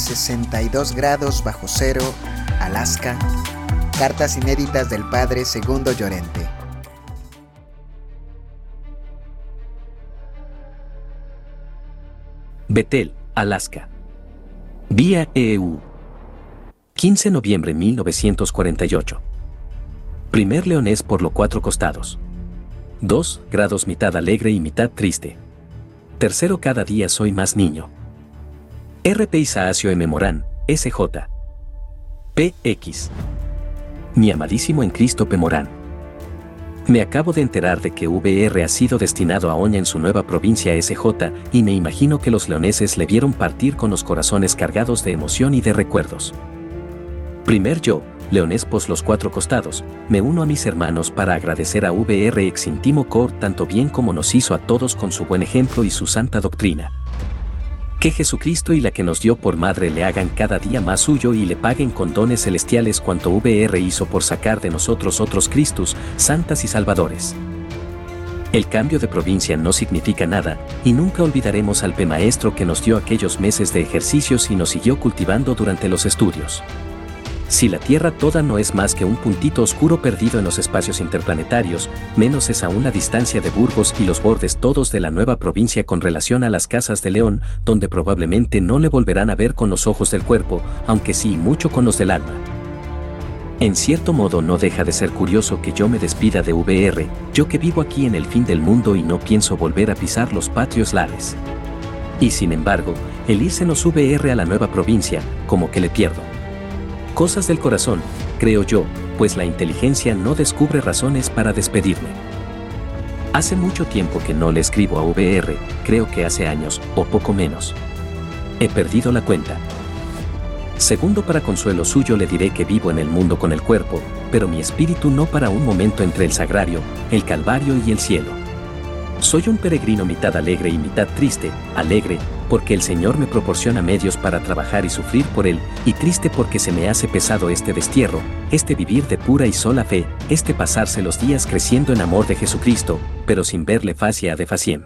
62 grados bajo cero, Alaska. Cartas inéditas del padre Segundo Llorente. Betel, Alaska. Vía EU. 15 de noviembre 1948. Primer leonés por los cuatro costados. 2 grados mitad alegre y mitad triste. Tercero cada día soy más niño. RP Isaacio M. Morán, SJ. PX. Mi amadísimo en Cristo P. Morán. Me acabo de enterar de que VR ha sido destinado a Oña en su nueva provincia SJ y me imagino que los leoneses le vieron partir con los corazones cargados de emoción y de recuerdos. Primer yo, Leones pos los cuatro costados, me uno a mis hermanos para agradecer a VR ex intimo cor tanto bien como nos hizo a todos con su buen ejemplo y su santa doctrina. Que Jesucristo y la que nos dio por madre le hagan cada día más suyo y le paguen con dones celestiales cuanto VR hizo por sacar de nosotros otros Cristos, santas y salvadores. El cambio de provincia no significa nada, y nunca olvidaremos al P maestro que nos dio aquellos meses de ejercicios y nos siguió cultivando durante los estudios. Si la Tierra toda no es más que un puntito oscuro perdido en los espacios interplanetarios, menos es aún la distancia de Burgos y los bordes todos de la nueva provincia con relación a las casas de León, donde probablemente no le volverán a ver con los ojos del cuerpo, aunque sí mucho con los del alma. En cierto modo no deja de ser curioso que yo me despida de VR, yo que vivo aquí en el fin del mundo y no pienso volver a pisar los patrios lares. Y sin embargo, el irse nos VR a la nueva provincia, como que le pierdo. Cosas del corazón, creo yo, pues la inteligencia no descubre razones para despedirme. Hace mucho tiempo que no le escribo a VR, creo que hace años, o poco menos. He perdido la cuenta. Segundo, para consuelo suyo le diré que vivo en el mundo con el cuerpo, pero mi espíritu no para un momento entre el sagrario, el calvario y el cielo. Soy un peregrino mitad alegre y mitad triste, alegre, porque el Señor me proporciona medios para trabajar y sufrir por Él, y triste porque se me hace pesado este destierro, este vivir de pura y sola fe, este pasarse los días creciendo en amor de Jesucristo, pero sin verle facia de faciem.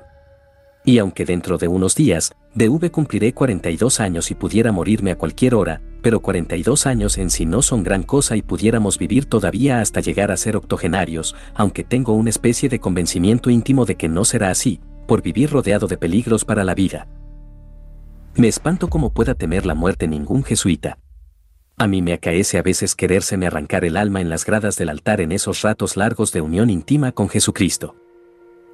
Y aunque dentro de unos días, de V cumpliré 42 años y pudiera morirme a cualquier hora, pero 42 años en sí no son gran cosa y pudiéramos vivir todavía hasta llegar a ser octogenarios, aunque tengo una especie de convencimiento íntimo de que no será así, por vivir rodeado de peligros para la vida. Me espanto como pueda temer la muerte ningún jesuita. A mí me acaece a veces querérseme arrancar el alma en las gradas del altar en esos ratos largos de unión íntima con Jesucristo.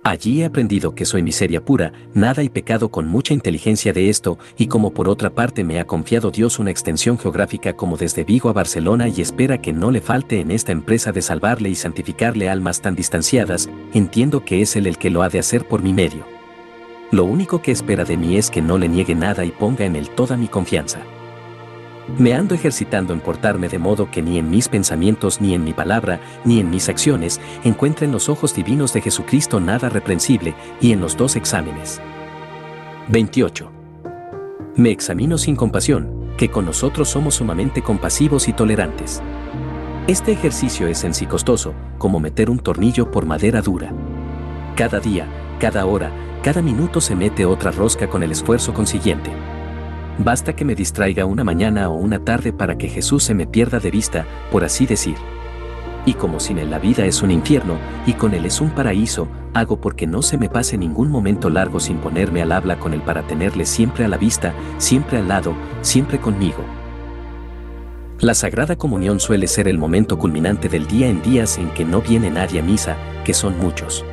Allí he aprendido que soy miseria pura, nada y pecado con mucha inteligencia de esto, y como por otra parte me ha confiado Dios una extensión geográfica como desde Vigo a Barcelona y espera que no le falte en esta empresa de salvarle y santificarle almas tan distanciadas, entiendo que es Él el que lo ha de hacer por mi medio. Lo único que espera de mí es que no le niegue nada y ponga en Él toda mi confianza. Me ando ejercitando en portarme de modo que ni en mis pensamientos, ni en mi palabra, ni en mis acciones encuentren los ojos divinos de Jesucristo nada reprensible, y en los dos exámenes. 28. Me examino sin compasión, que con nosotros somos sumamente compasivos y tolerantes. Este ejercicio es en sí costoso, como meter un tornillo por madera dura. Cada día, cada hora, cada minuto se mete otra rosca con el esfuerzo consiguiente. Basta que me distraiga una mañana o una tarde para que Jesús se me pierda de vista, por así decir. Y como sin él la vida es un infierno, y con él es un paraíso, hago porque no se me pase ningún momento largo sin ponerme al habla con él para tenerle siempre a la vista, siempre al lado, siempre conmigo. La Sagrada Comunión suele ser el momento culminante del día en días en que no viene nadie a misa, que son muchos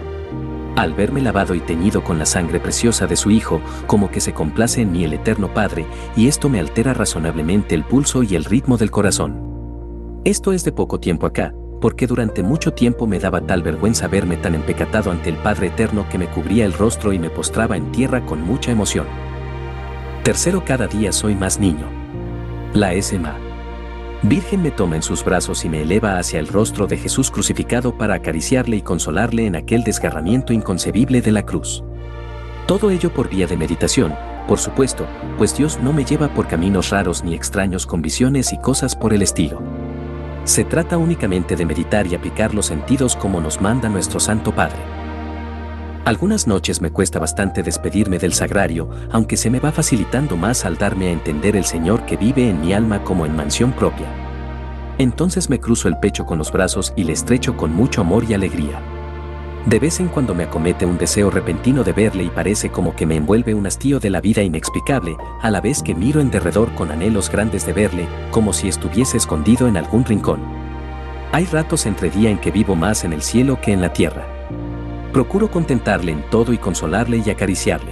al verme lavado y teñido con la sangre preciosa de su Hijo, como que se complace en mí el Eterno Padre, y esto me altera razonablemente el pulso y el ritmo del corazón. Esto es de poco tiempo acá, porque durante mucho tiempo me daba tal vergüenza verme tan empecatado ante el Padre Eterno que me cubría el rostro y me postraba en tierra con mucha emoción. Tercero, cada día soy más niño. La SMA. Virgen me toma en sus brazos y me eleva hacia el rostro de Jesús crucificado para acariciarle y consolarle en aquel desgarramiento inconcebible de la cruz. Todo ello por vía de meditación, por supuesto, pues Dios no me lleva por caminos raros ni extraños con visiones y cosas por el estilo. Se trata únicamente de meditar y aplicar los sentidos como nos manda nuestro Santo Padre. Algunas noches me cuesta bastante despedirme del sagrario, aunque se me va facilitando más al darme a entender el Señor que vive en mi alma como en mansión propia. Entonces me cruzo el pecho con los brazos y le estrecho con mucho amor y alegría. De vez en cuando me acomete un deseo repentino de verle y parece como que me envuelve un hastío de la vida inexplicable, a la vez que miro en derredor con anhelos grandes de verle, como si estuviese escondido en algún rincón. Hay ratos entre día en que vivo más en el cielo que en la tierra. Procuro contentarle en todo y consolarle y acariciarle.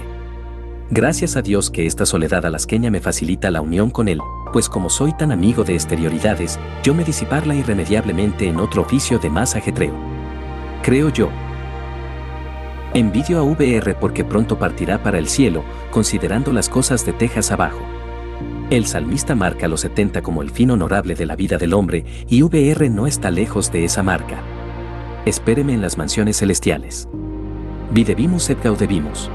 Gracias a Dios que esta soledad alasqueña me facilita la unión con él, pues como soy tan amigo de exterioridades, yo me disiparla irremediablemente en otro oficio de más ajetreo. Creo yo, Envidio a VR porque pronto partirá para el cielo, considerando las cosas de Texas abajo. El salmista marca los 70 como el fin honorable de la vida del hombre y VR no está lejos de esa marca. Espéreme en las mansiones celestiales. Videbimus et gaudebimus.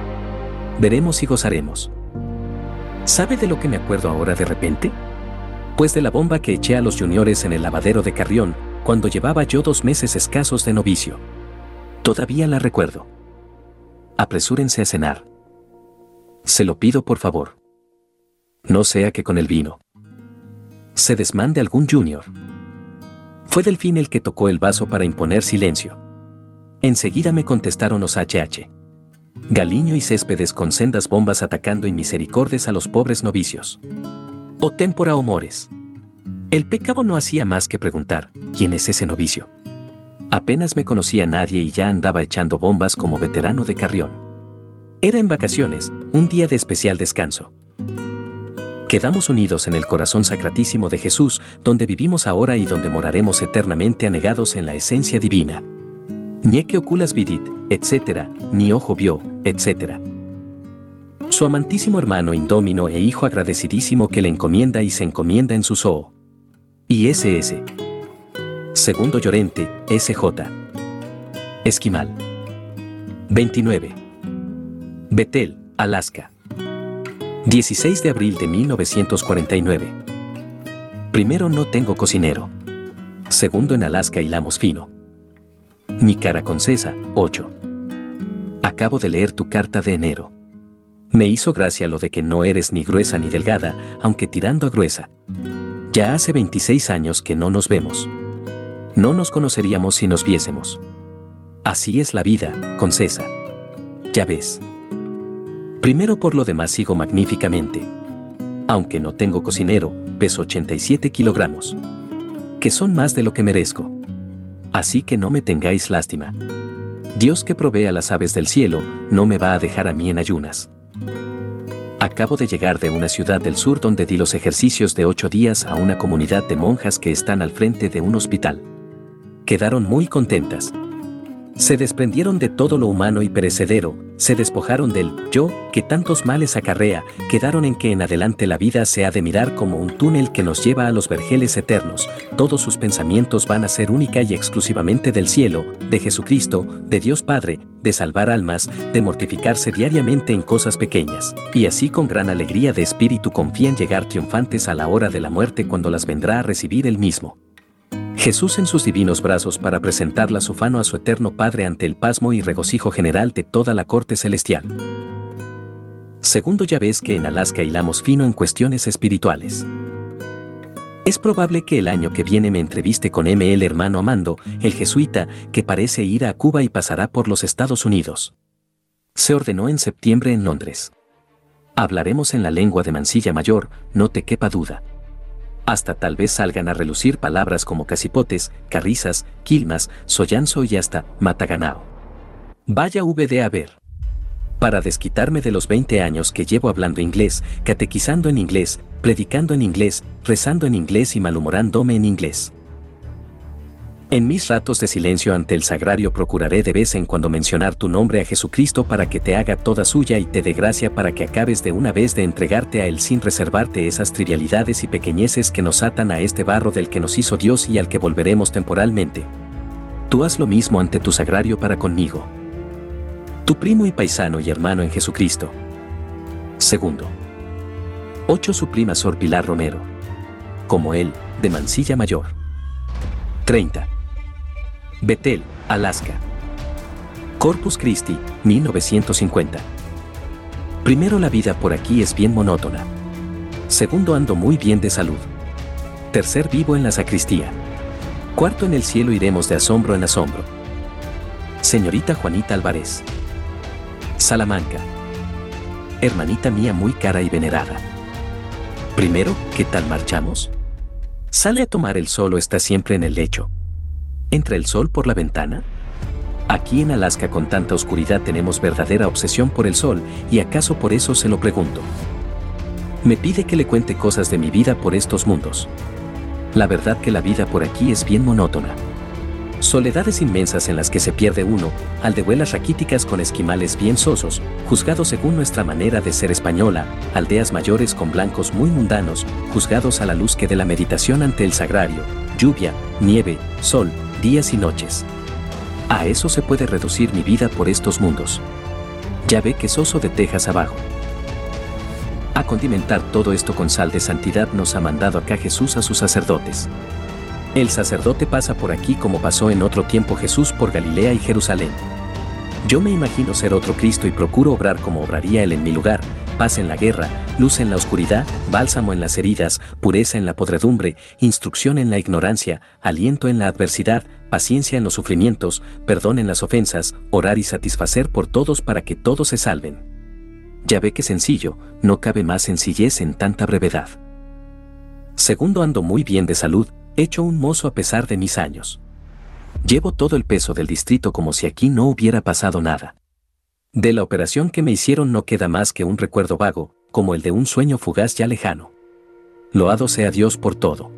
Veremos y gozaremos. ¿Sabe de lo que me acuerdo ahora de repente? Pues de la bomba que eché a los juniores en el lavadero de Carrión, cuando llevaba yo dos meses escasos de novicio. Todavía la recuerdo apresúrense a cenar. Se lo pido por favor. No sea que con el vino se desmande algún junior. Fue Delfín el que tocó el vaso para imponer silencio. Enseguida me contestaron los HH. Galiño y Céspedes con sendas bombas atacando inmisericordes a los pobres novicios. O témpora o mores. El pecado no hacía más que preguntar, ¿quién es ese novicio? Apenas me conocía nadie y ya andaba echando bombas como veterano de Carrión. Era en vacaciones, un día de especial descanso. Quedamos unidos en el corazón sacratísimo de Jesús, donde vivimos ahora y donde moraremos eternamente anegados en la esencia divina. que oculas vidit, etc., ni ojo vio, etc. Su amantísimo hermano indómino e hijo agradecidísimo que le encomienda y se encomienda en su zoo. Y ese Segundo Llorente, SJ. Esquimal. 29. Betel, Alaska. 16 de abril de 1949. Primero no tengo cocinero. Segundo en Alaska hilamos fino. Mi cara con César, 8. Acabo de leer tu carta de enero. Me hizo gracia lo de que no eres ni gruesa ni delgada, aunque tirando a gruesa. Ya hace 26 años que no nos vemos. No nos conoceríamos si nos viésemos. Así es la vida, con César. Ya ves. Primero por lo demás sigo magníficamente. Aunque no tengo cocinero, peso 87 kilogramos. Que son más de lo que merezco. Así que no me tengáis lástima. Dios que provee a las aves del cielo, no me va a dejar a mí en ayunas. Acabo de llegar de una ciudad del sur donde di los ejercicios de ocho días a una comunidad de monjas que están al frente de un hospital quedaron muy contentas. Se desprendieron de todo lo humano y perecedero, se despojaron del yo que tantos males acarrea, quedaron en que en adelante la vida se ha de mirar como un túnel que nos lleva a los vergeles eternos, todos sus pensamientos van a ser única y exclusivamente del cielo, de Jesucristo, de Dios Padre, de salvar almas, de mortificarse diariamente en cosas pequeñas, y así con gran alegría de espíritu confían llegar triunfantes a la hora de la muerte cuando las vendrá a recibir el mismo. Jesús en sus divinos brazos para presentarla su fano a su eterno Padre ante el pasmo y regocijo general de toda la corte celestial. Segundo ya ves que en Alaska hilamos fino en cuestiones espirituales. Es probable que el año que viene me entreviste con M. el hermano Amando, el jesuita, que parece ir a Cuba y pasará por los Estados Unidos. Se ordenó en septiembre en Londres. Hablaremos en la lengua de Mansilla Mayor, no te quepa duda hasta tal vez salgan a relucir palabras como casipotes, carrizas, quilmas, soyanzo y hasta mataganao. Vaya VD a ver. Para desquitarme de los 20 años que llevo hablando inglés, catequizando en inglés, predicando en inglés, rezando en inglés y malhumorándome en inglés. En mis ratos de silencio ante el sagrario procuraré de vez en cuando mencionar tu nombre a Jesucristo para que te haga toda suya y te dé gracia para que acabes de una vez de entregarte a Él sin reservarte esas trivialidades y pequeñeces que nos atan a este barro del que nos hizo Dios y al que volveremos temporalmente. Tú haz lo mismo ante tu sagrario para conmigo. Tu primo y paisano y hermano en Jesucristo. Segundo. 8. Su prima Sor Pilar Romero. Como él, de Mansilla Mayor. 30. Betel, Alaska. Corpus Christi, 1950. Primero la vida por aquí es bien monótona. Segundo ando muy bien de salud. Tercer vivo en la sacristía. Cuarto en el cielo iremos de asombro en asombro. Señorita Juanita Álvarez. Salamanca. Hermanita mía muy cara y venerada. Primero, ¿qué tal marchamos? ¿Sale a tomar el sol está siempre en el lecho? ¿Entra el sol por la ventana? Aquí en Alaska con tanta oscuridad tenemos verdadera obsesión por el sol y acaso por eso se lo pregunto. Me pide que le cuente cosas de mi vida por estos mundos. La verdad que la vida por aquí es bien monótona. Soledades inmensas en las que se pierde uno, aldehuelas raquíticas con esquimales bien sosos, juzgados según nuestra manera de ser española, aldeas mayores con blancos muy mundanos, juzgados a la luz que de la meditación ante el sagrario, lluvia, nieve, sol, días y noches. A eso se puede reducir mi vida por estos mundos. Ya ve que soso de tejas abajo. A condimentar todo esto con sal de santidad nos ha mandado acá Jesús a sus sacerdotes. El sacerdote pasa por aquí como pasó en otro tiempo Jesús por Galilea y Jerusalén. Yo me imagino ser otro Cristo y procuro obrar como obraría Él en mi lugar, paz en la guerra, luz en la oscuridad, bálsamo en las heridas, pureza en la podredumbre, instrucción en la ignorancia, aliento en la adversidad, paciencia en los sufrimientos, perdón en las ofensas, orar y satisfacer por todos para que todos se salven. Ya ve que sencillo, no cabe más sencillez en tanta brevedad. Segundo ando muy bien de salud, hecho un mozo a pesar de mis años. Llevo todo el peso del distrito como si aquí no hubiera pasado nada. De la operación que me hicieron no queda más que un recuerdo vago, como el de un sueño fugaz ya lejano. Loado sea Dios por todo.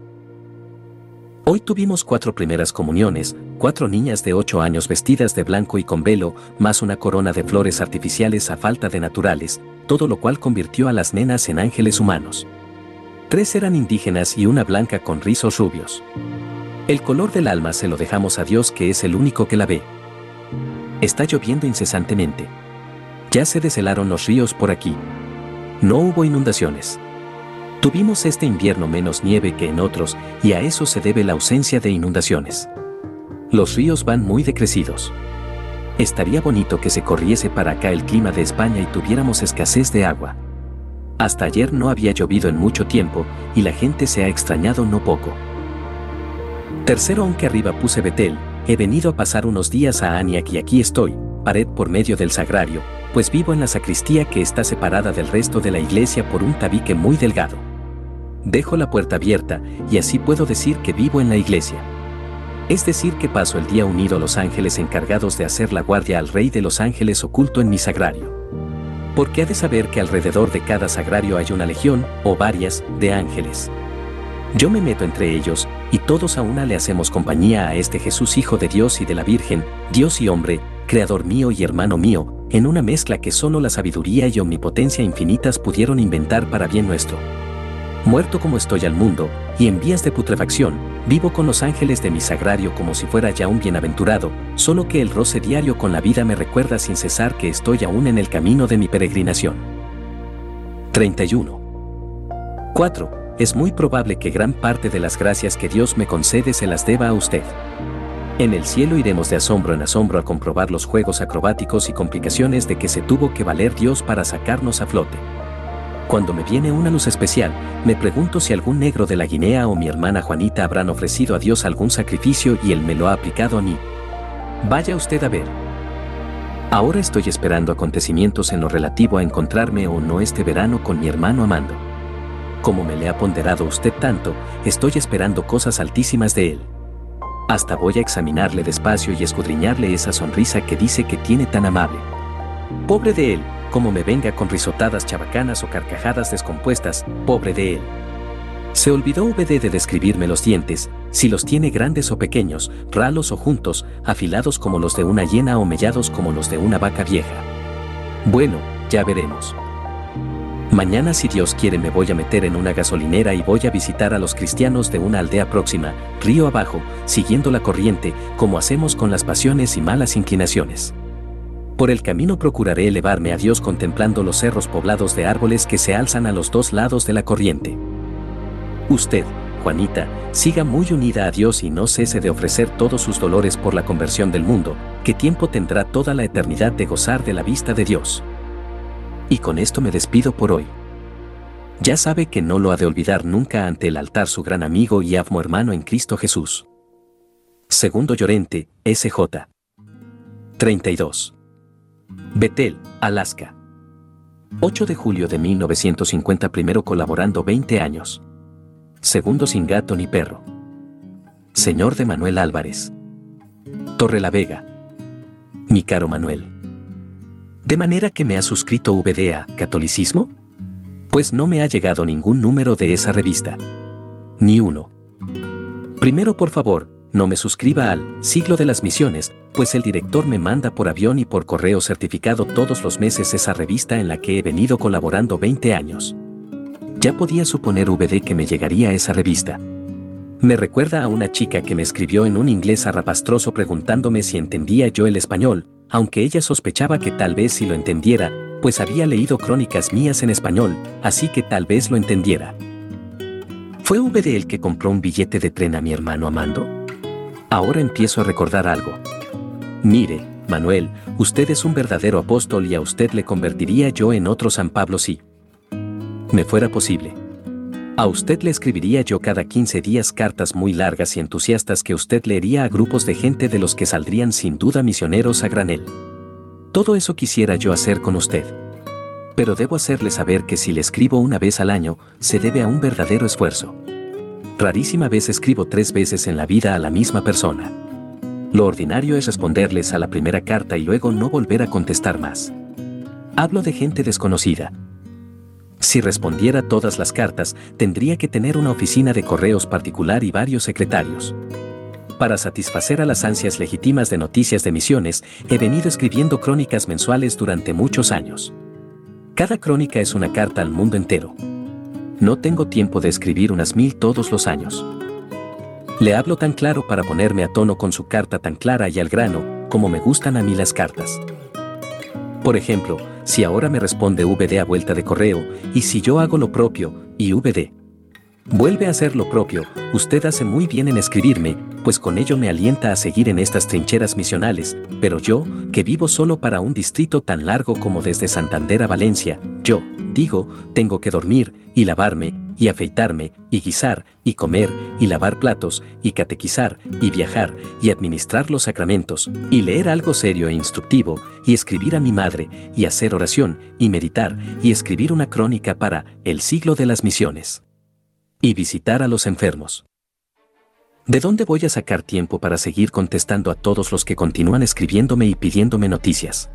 Hoy tuvimos cuatro primeras comuniones, cuatro niñas de ocho años vestidas de blanco y con velo, más una corona de flores artificiales a falta de naturales, todo lo cual convirtió a las nenas en ángeles humanos. Tres eran indígenas y una blanca con rizos rubios. El color del alma se lo dejamos a Dios que es el único que la ve. Está lloviendo incesantemente. Ya se deshelaron los ríos por aquí. No hubo inundaciones. Tuvimos este invierno menos nieve que en otros y a eso se debe la ausencia de inundaciones. Los ríos van muy decrecidos. Estaría bonito que se corriese para acá el clima de España y tuviéramos escasez de agua. Hasta ayer no había llovido en mucho tiempo y la gente se ha extrañado no poco. Tercero, aunque arriba puse Betel, he venido a pasar unos días a Aniak y aquí estoy, pared por medio del sagrario, pues vivo en la sacristía que está separada del resto de la iglesia por un tabique muy delgado. Dejo la puerta abierta y así puedo decir que vivo en la iglesia. Es decir, que paso el día unido a los ángeles encargados de hacer la guardia al Rey de los ángeles oculto en mi sagrario. Porque ha de saber que alrededor de cada sagrario hay una legión, o varias, de ángeles. Yo me meto entre ellos, y todos a una le hacemos compañía a este Jesús Hijo de Dios y de la Virgen, Dios y hombre, Creador mío y hermano mío, en una mezcla que solo la sabiduría y omnipotencia infinitas pudieron inventar para bien nuestro muerto como estoy al mundo, y en vías de putrefacción, vivo con los ángeles de mi sagrario como si fuera ya un bienaventurado, solo que el roce diario con la vida me recuerda sin cesar que estoy aún en el camino de mi peregrinación. 31. 4. Es muy probable que gran parte de las gracias que Dios me concede se las deba a usted. En el cielo iremos de asombro en asombro a comprobar los juegos acrobáticos y complicaciones de que se tuvo que valer Dios para sacarnos a flote. Cuando me viene una luz especial, me pregunto si algún negro de la Guinea o mi hermana Juanita habrán ofrecido a Dios algún sacrificio y Él me lo ha aplicado a mí. Vaya usted a ver. Ahora estoy esperando acontecimientos en lo relativo a encontrarme o no este verano con mi hermano amando. Como me le ha ponderado usted tanto, estoy esperando cosas altísimas de él. Hasta voy a examinarle despacio y escudriñarle esa sonrisa que dice que tiene tan amable. Pobre de él, como me venga con risotadas chabacanas o carcajadas descompuestas, pobre de él. Se olvidó VD de describirme los dientes, si los tiene grandes o pequeños, ralos o juntos, afilados como los de una hiena o mellados como los de una vaca vieja. Bueno, ya veremos. Mañana si Dios quiere me voy a meter en una gasolinera y voy a visitar a los cristianos de una aldea próxima, río abajo, siguiendo la corriente, como hacemos con las pasiones y malas inclinaciones. Por el camino procuraré elevarme a Dios contemplando los cerros poblados de árboles que se alzan a los dos lados de la corriente. Usted, Juanita, siga muy unida a Dios y no cese de ofrecer todos sus dolores por la conversión del mundo, que tiempo tendrá toda la eternidad de gozar de la vista de Dios. Y con esto me despido por hoy. Ya sabe que no lo ha de olvidar nunca ante el altar su gran amigo y afmo hermano en Cristo Jesús. Segundo Llorente, SJ. 32. Betel, Alaska. 8 de julio de 1950 primero colaborando 20 años. Segundo sin gato ni perro. Señor de Manuel Álvarez. Torre la Vega. Mi caro Manuel. ¿De manera que me ha suscrito VDA, Catolicismo? Pues no me ha llegado ningún número de esa revista. Ni uno. Primero, por favor, no me suscriba al Siglo de las Misiones, pues el director me manda por avión y por correo certificado todos los meses esa revista en la que he venido colaborando 20 años. Ya podía suponer VD que me llegaría esa revista. Me recuerda a una chica que me escribió en un inglés arrapastroso preguntándome si entendía yo el español, aunque ella sospechaba que tal vez si lo entendiera, pues había leído crónicas mías en español, así que tal vez lo entendiera. ¿Fue VD el que compró un billete de tren a mi hermano Amando? Ahora empiezo a recordar algo. Mire, Manuel, usted es un verdadero apóstol y a usted le convertiría yo en otro San Pablo si me fuera posible. A usted le escribiría yo cada 15 días cartas muy largas y entusiastas que usted leería a grupos de gente de los que saldrían sin duda misioneros a granel. Todo eso quisiera yo hacer con usted. Pero debo hacerle saber que si le escribo una vez al año, se debe a un verdadero esfuerzo. Rarísima vez escribo tres veces en la vida a la misma persona. Lo ordinario es responderles a la primera carta y luego no volver a contestar más. Hablo de gente desconocida. Si respondiera todas las cartas, tendría que tener una oficina de correos particular y varios secretarios. Para satisfacer a las ansias legítimas de noticias de misiones, he venido escribiendo crónicas mensuales durante muchos años. Cada crónica es una carta al mundo entero. No tengo tiempo de escribir unas mil todos los años. Le hablo tan claro para ponerme a tono con su carta tan clara y al grano, como me gustan a mí las cartas. Por ejemplo, si ahora me responde VD a vuelta de correo, y si yo hago lo propio, y VD vuelve a hacer lo propio, usted hace muy bien en escribirme, pues con ello me alienta a seguir en estas trincheras misionales, pero yo, que vivo solo para un distrito tan largo como desde Santander a Valencia, yo, digo, tengo que dormir, y lavarme, y afeitarme, y guisar, y comer, y lavar platos, y catequizar, y viajar, y administrar los sacramentos, y leer algo serio e instructivo, y escribir a mi madre, y hacer oración, y meditar, y escribir una crónica para el siglo de las misiones. Y visitar a los enfermos. ¿De dónde voy a sacar tiempo para seguir contestando a todos los que continúan escribiéndome y pidiéndome noticias?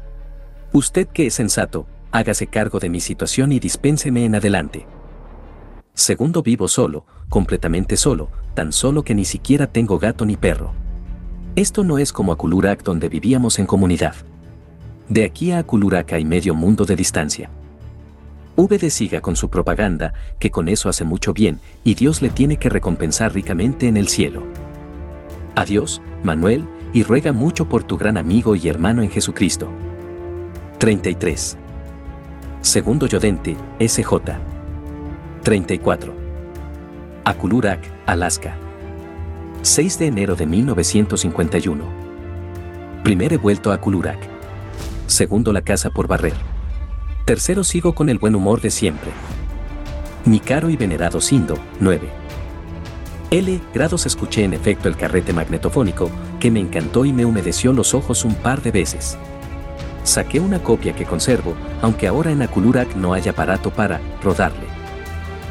Usted que es sensato, hágase cargo de mi situación y dispénseme en adelante. Segundo, vivo solo, completamente solo, tan solo que ni siquiera tengo gato ni perro. Esto no es como Akulurak donde vivíamos en comunidad. De aquí a Akulurak hay medio mundo de distancia. VD siga con su propaganda, que con eso hace mucho bien, y Dios le tiene que recompensar ricamente en el cielo. Adiós, Manuel, y ruega mucho por tu gran amigo y hermano en Jesucristo. 33. Segundo Yodente, SJ. 34. Akulurak, Alaska. 6 de enero de 1951. Primero he vuelto a Akulurak. Segundo la casa por barrer. Tercero sigo con el buen humor de siempre. Mi caro y venerado Sindo, 9. L. Grados escuché en efecto el carrete magnetofónico, que me encantó y me humedeció los ojos un par de veces. Saqué una copia que conservo, aunque ahora en Akulurak no hay aparato para rodarle.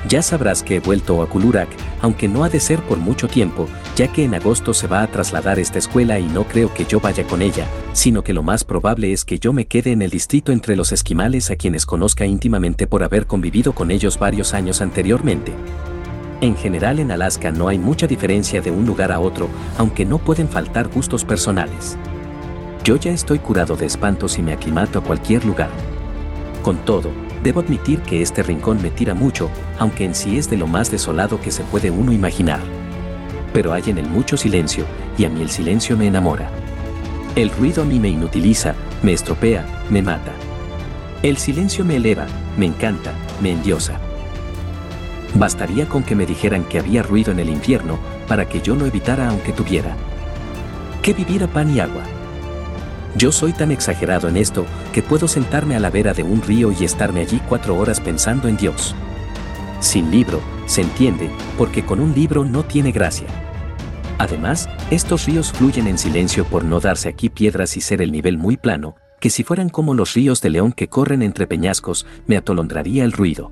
Ya sabrás que he vuelto a Akulurak, aunque no ha de ser por mucho tiempo, ya que en agosto se va a trasladar esta escuela y no creo que yo vaya con ella, sino que lo más probable es que yo me quede en el distrito entre los esquimales a quienes conozca íntimamente por haber convivido con ellos varios años anteriormente. En general en Alaska no hay mucha diferencia de un lugar a otro, aunque no pueden faltar gustos personales. Yo ya estoy curado de espantos y me aclimato a cualquier lugar. Con todo, debo admitir que este rincón me tira mucho, aunque en sí es de lo más desolado que se puede uno imaginar. Pero hay en él mucho silencio, y a mí el silencio me enamora. El ruido a mí me inutiliza, me estropea, me mata. El silencio me eleva, me encanta, me endiosa. Bastaría con que me dijeran que había ruido en el infierno para que yo lo evitara aunque tuviera que vivir a pan y agua. Yo soy tan exagerado en esto que puedo sentarme a la vera de un río y estarme allí cuatro horas pensando en Dios. Sin libro, se entiende, porque con un libro no tiene gracia. Además, estos ríos fluyen en silencio por no darse aquí piedras y ser el nivel muy plano, que si fueran como los ríos de León que corren entre peñascos, me atolondraría el ruido.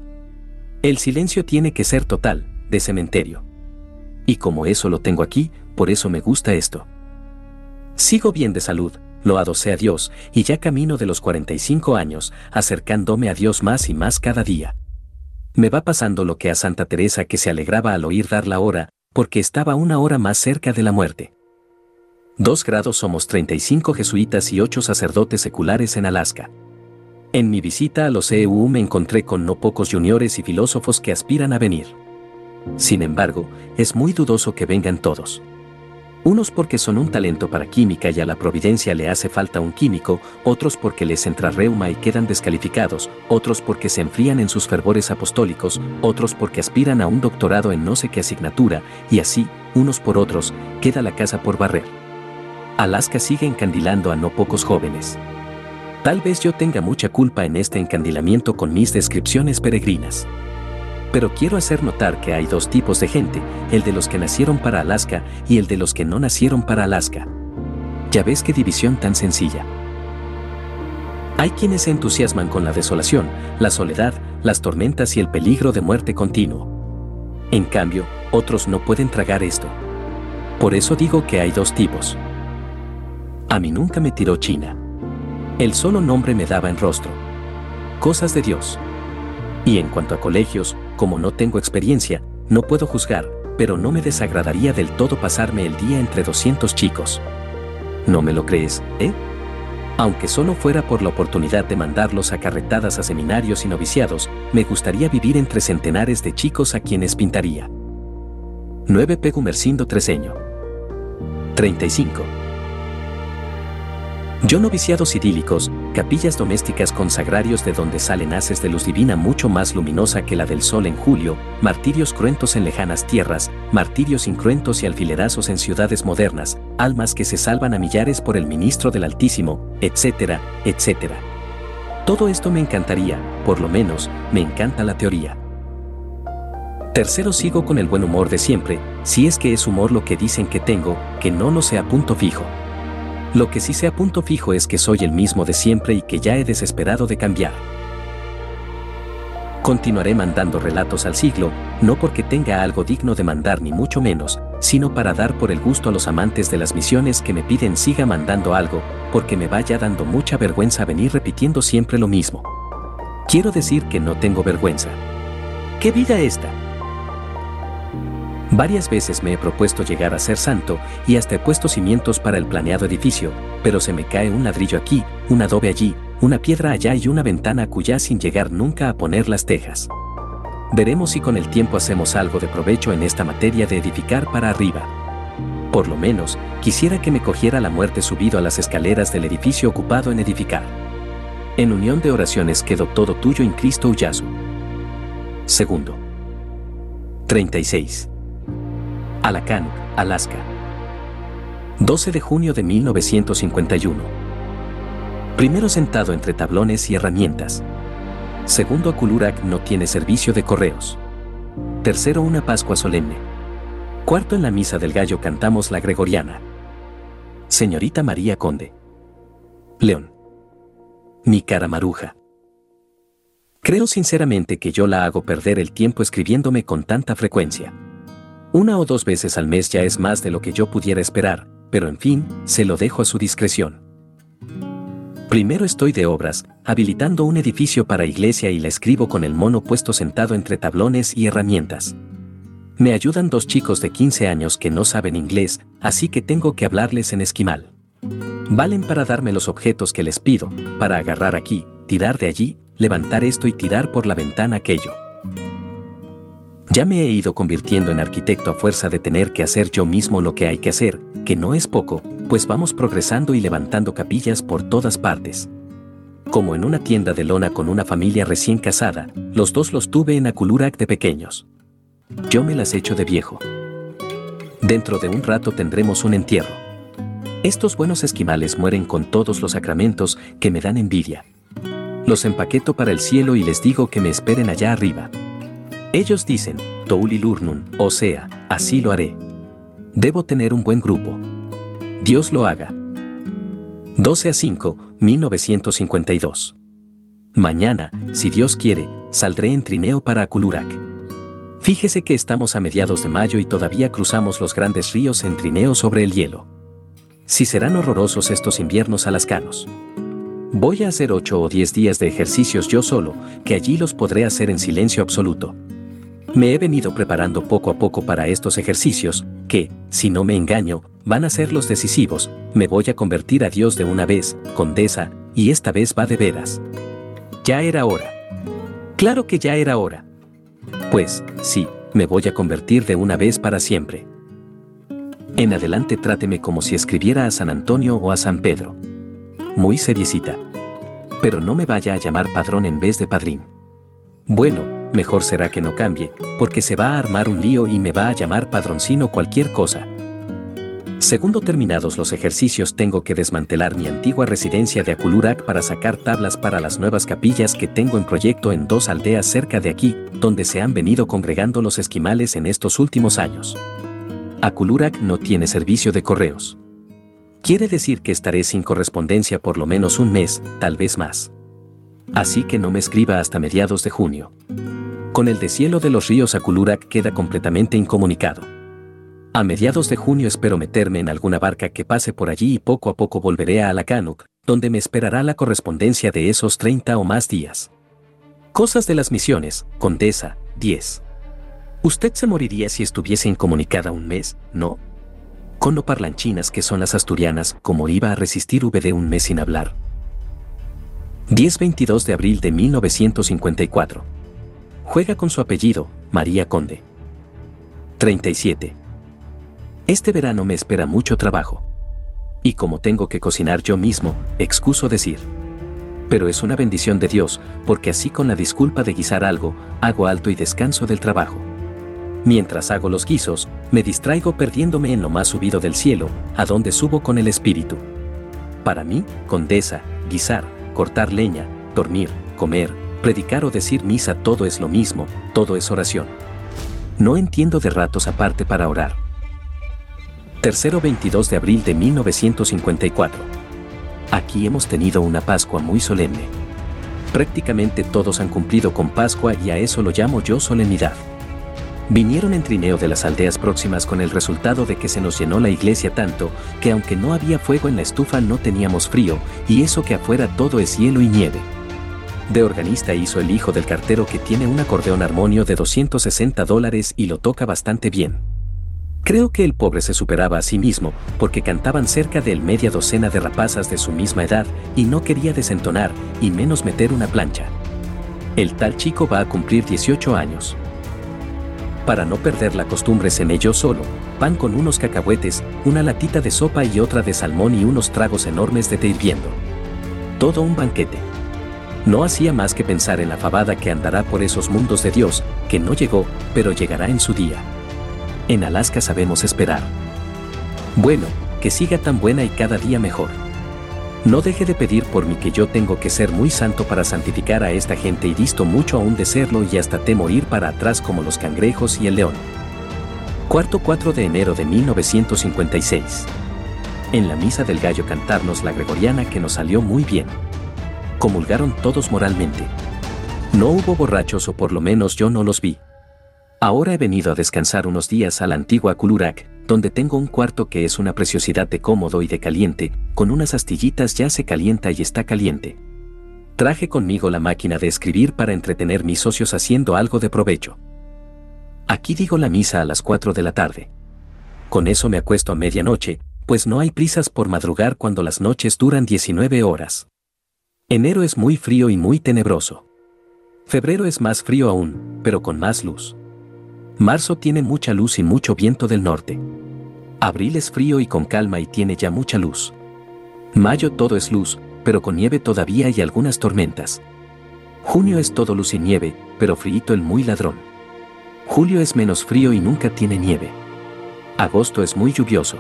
El silencio tiene que ser total, de cementerio. Y como eso lo tengo aquí, por eso me gusta esto. Sigo bien de salud, loado sea Dios, y ya camino de los 45 años, acercándome a Dios más y más cada día. Me va pasando lo que a Santa Teresa que se alegraba al oír dar la hora, porque estaba una hora más cerca de la muerte. Dos grados somos 35 jesuitas y 8 sacerdotes seculares en Alaska. En mi visita a los EU me encontré con no pocos juniores y filósofos que aspiran a venir. Sin embargo, es muy dudoso que vengan todos. Unos porque son un talento para química y a la providencia le hace falta un químico, otros porque les entra reuma y quedan descalificados, otros porque se enfrían en sus fervores apostólicos, otros porque aspiran a un doctorado en no sé qué asignatura, y así, unos por otros, queda la casa por barrer. Alaska sigue encandilando a no pocos jóvenes. Tal vez yo tenga mucha culpa en este encandilamiento con mis descripciones peregrinas. Pero quiero hacer notar que hay dos tipos de gente, el de los que nacieron para Alaska y el de los que no nacieron para Alaska. Ya ves qué división tan sencilla. Hay quienes se entusiasman con la desolación, la soledad, las tormentas y el peligro de muerte continuo. En cambio, otros no pueden tragar esto. Por eso digo que hay dos tipos. A mí nunca me tiró China. El solo nombre me daba en rostro. Cosas de Dios. Y en cuanto a colegios, como no tengo experiencia, no puedo juzgar, pero no me desagradaría del todo pasarme el día entre 200 chicos. ¿No me lo crees, eh? Aunque solo fuera por la oportunidad de mandarlos a carretadas a seminarios y noviciados, me gustaría vivir entre centenares de chicos a quienes pintaría. 9 Pegumercindo Treseño. 35. Yo noviciados idílicos, capillas domésticas con sagrarios de donde salen haces de luz divina mucho más luminosa que la del sol en julio, martirios cruentos en lejanas tierras, martirios incruentos y alfilerazos en ciudades modernas, almas que se salvan a millares por el ministro del Altísimo, etcétera, etcétera. Todo esto me encantaría, por lo menos, me encanta la teoría. Tercero sigo con el buen humor de siempre, si es que es humor lo que dicen que tengo, que no lo sea punto fijo. Lo que sí sé a punto fijo es que soy el mismo de siempre y que ya he desesperado de cambiar. Continuaré mandando relatos al siglo, no porque tenga algo digno de mandar ni mucho menos, sino para dar por el gusto a los amantes de las misiones que me piden siga mandando algo, porque me vaya dando mucha vergüenza venir repitiendo siempre lo mismo. Quiero decir que no tengo vergüenza. ¿Qué vida esta? Varias veces me he propuesto llegar a ser santo y hasta he puesto cimientos para el planeado edificio, pero se me cae un ladrillo aquí, un adobe allí, una piedra allá y una ventana cuya sin llegar nunca a poner las tejas. Veremos si con el tiempo hacemos algo de provecho en esta materia de edificar para arriba. Por lo menos, quisiera que me cogiera la muerte subido a las escaleras del edificio ocupado en edificar. En unión de oraciones quedó todo tuyo en Cristo Uyasu. Segundo. 36. Alacan, Alaska. 12 de junio de 1951. Primero sentado entre tablones y herramientas. Segundo, Akulurak no tiene servicio de correos. Tercero, una Pascua solemne. Cuarto, en la misa del gallo cantamos la gregoriana. Señorita María Conde. León. Mi cara maruja. Creo sinceramente que yo la hago perder el tiempo escribiéndome con tanta frecuencia. Una o dos veces al mes ya es más de lo que yo pudiera esperar, pero en fin, se lo dejo a su discreción. Primero estoy de obras, habilitando un edificio para iglesia y la escribo con el mono puesto sentado entre tablones y herramientas. Me ayudan dos chicos de 15 años que no saben inglés, así que tengo que hablarles en esquimal. Valen para darme los objetos que les pido, para agarrar aquí, tirar de allí, levantar esto y tirar por la ventana aquello. Ya me he ido convirtiendo en arquitecto a fuerza de tener que hacer yo mismo lo que hay que hacer, que no es poco, pues vamos progresando y levantando capillas por todas partes. Como en una tienda de lona con una familia recién casada, los dos los tuve en Akulurak de pequeños. Yo me las echo de viejo. Dentro de un rato tendremos un entierro. Estos buenos esquimales mueren con todos los sacramentos que me dan envidia. Los empaqueto para el cielo y les digo que me esperen allá arriba. Ellos dicen, Toulilurnun, o sea, así lo haré. Debo tener un buen grupo. Dios lo haga. 12 a 5, 1952. Mañana, si Dios quiere, saldré en trineo para Akulurak. Fíjese que estamos a mediados de mayo y todavía cruzamos los grandes ríos en trineo sobre el hielo. Si serán horrorosos estos inviernos alascanos. Voy a hacer 8 o 10 días de ejercicios yo solo, que allí los podré hacer en silencio absoluto. Me he venido preparando poco a poco para estos ejercicios, que, si no me engaño, van a ser los decisivos, me voy a convertir a Dios de una vez, condesa, y esta vez va de veras. Ya era hora. Claro que ya era hora. Pues, sí, me voy a convertir de una vez para siempre. En adelante tráteme como si escribiera a San Antonio o a San Pedro. Muy seriecita. Pero no me vaya a llamar padrón en vez de padrín. Bueno, mejor será que no cambie, porque se va a armar un lío y me va a llamar padroncino cualquier cosa. Segundo terminados los ejercicios tengo que desmantelar mi antigua residencia de Akulurak para sacar tablas para las nuevas capillas que tengo en proyecto en dos aldeas cerca de aquí, donde se han venido congregando los esquimales en estos últimos años. Akulurak no tiene servicio de correos. Quiere decir que estaré sin correspondencia por lo menos un mes, tal vez más. Así que no me escriba hasta mediados de junio. Con el deshielo de los ríos Akulurak queda completamente incomunicado. A mediados de junio espero meterme en alguna barca que pase por allí y poco a poco volveré a Alacanuk, donde me esperará la correspondencia de esos 30 o más días. Cosas de las misiones, Condesa, 10. Usted se moriría si estuviese incomunicada un mes, ¿no? Con lo parlanchinas que son las asturianas, como iba a resistir VD un mes sin hablar. 10-22 de abril de 1954. Juega con su apellido, María Conde. 37. Este verano me espera mucho trabajo. Y como tengo que cocinar yo mismo, excuso decir. Pero es una bendición de Dios, porque así con la disculpa de guisar algo, hago alto y descanso del trabajo. Mientras hago los guisos, me distraigo perdiéndome en lo más subido del cielo, a donde subo con el espíritu. Para mí, condesa, guisar, cortar leña, dormir, comer, predicar o decir misa todo es lo mismo, todo es oración. No entiendo de ratos aparte para orar. Tercero 22 de abril de 1954. Aquí hemos tenido una Pascua muy solemne. Prácticamente todos han cumplido con Pascua y a eso lo llamo yo solemnidad. Vinieron en trineo de las aldeas próximas con el resultado de que se nos llenó la iglesia tanto que aunque no había fuego en la estufa no teníamos frío, y eso que afuera todo es hielo y nieve. De organista hizo el hijo del cartero que tiene un acordeón armonio de 260 dólares y lo toca bastante bien. Creo que el pobre se superaba a sí mismo, porque cantaban cerca de media docena de rapazas de su misma edad y no quería desentonar, y menos meter una plancha. El tal chico va a cumplir 18 años. Para no perder la costumbre yo solo, pan con unos cacahuetes, una latita de sopa y otra de salmón y unos tragos enormes de té hirviendo. Todo un banquete. No hacía más que pensar en la fabada que andará por esos mundos de Dios, que no llegó, pero llegará en su día. En Alaska sabemos esperar. Bueno, que siga tan buena y cada día mejor. No deje de pedir por mí que yo tengo que ser muy santo para santificar a esta gente y visto mucho aún de serlo y hasta te morir para atrás como los cangrejos y el león. Cuarto 4 de enero de 1956. En la misa del gallo cantarnos la gregoriana que nos salió muy bien comulgaron todos moralmente. No hubo borrachos o por lo menos yo no los vi. Ahora he venido a descansar unos días a la antigua Kulurak, donde tengo un cuarto que es una preciosidad de cómodo y de caliente, con unas astillitas ya se calienta y está caliente. Traje conmigo la máquina de escribir para entretener mis socios haciendo algo de provecho. Aquí digo la misa a las 4 de la tarde. Con eso me acuesto a medianoche, pues no hay prisas por madrugar cuando las noches duran 19 horas. Enero es muy frío y muy tenebroso. Febrero es más frío aún, pero con más luz. Marzo tiene mucha luz y mucho viento del norte. Abril es frío y con calma y tiene ya mucha luz. Mayo todo es luz, pero con nieve todavía y algunas tormentas. Junio es todo luz y nieve, pero frío el muy ladrón. Julio es menos frío y nunca tiene nieve. Agosto es muy lluvioso.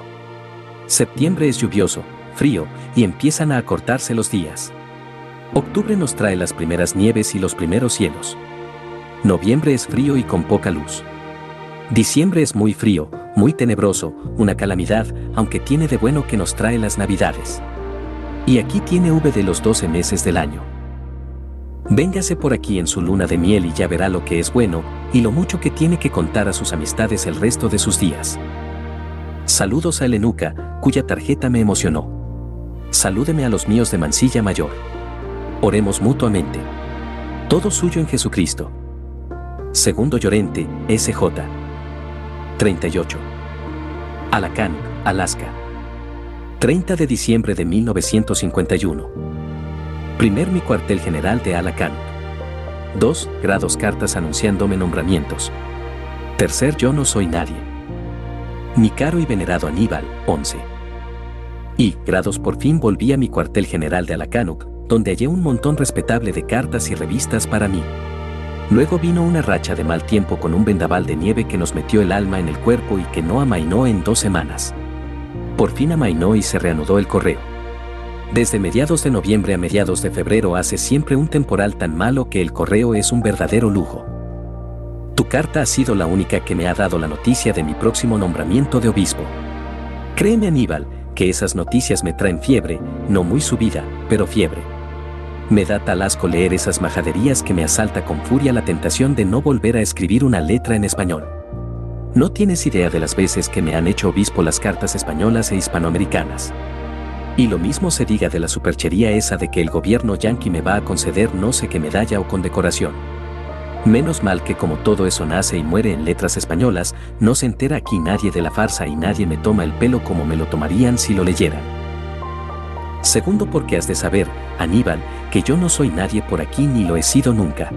Septiembre es lluvioso, frío, y empiezan a acortarse los días. Octubre nos trae las primeras nieves y los primeros cielos. Noviembre es frío y con poca luz. Diciembre es muy frío, muy tenebroso, una calamidad, aunque tiene de bueno que nos trae las navidades. Y aquí tiene V de los 12 meses del año. Véngase por aquí en su luna de miel y ya verá lo que es bueno y lo mucho que tiene que contar a sus amistades el resto de sus días. Saludos a Elenuca, cuya tarjeta me emocionó. Salúdeme a los míos de Mansilla Mayor. Oremos mutuamente. Todo suyo en Jesucristo. Segundo Llorente, SJ. 38. Alacant, Alaska. 30 de diciembre de 1951. Primer mi cuartel general de Alacant. 2. Grados cartas anunciándome nombramientos. Tercer yo no soy nadie. Mi caro y venerado Aníbal, 11. Y, grados por fin volví a mi cuartel general de Alacanuc, donde hallé un montón respetable de cartas y revistas para mí. Luego vino una racha de mal tiempo con un vendaval de nieve que nos metió el alma en el cuerpo y que no amainó en dos semanas. Por fin amainó y se reanudó el correo. Desde mediados de noviembre a mediados de febrero hace siempre un temporal tan malo que el correo es un verdadero lujo. Tu carta ha sido la única que me ha dado la noticia de mi próximo nombramiento de obispo. Créeme Aníbal, que esas noticias me traen fiebre, no muy subida, pero fiebre. Me da tal asco leer esas majaderías que me asalta con furia la tentación de no volver a escribir una letra en español. No tienes idea de las veces que me han hecho obispo las cartas españolas e hispanoamericanas. Y lo mismo se diga de la superchería esa de que el gobierno yanqui me va a conceder no sé qué medalla o condecoración. Menos mal que como todo eso nace y muere en letras españolas, no se entera aquí nadie de la farsa y nadie me toma el pelo como me lo tomarían si lo leyeran. Segundo porque has de saber, Aníbal, que yo no soy nadie por aquí ni lo he sido nunca.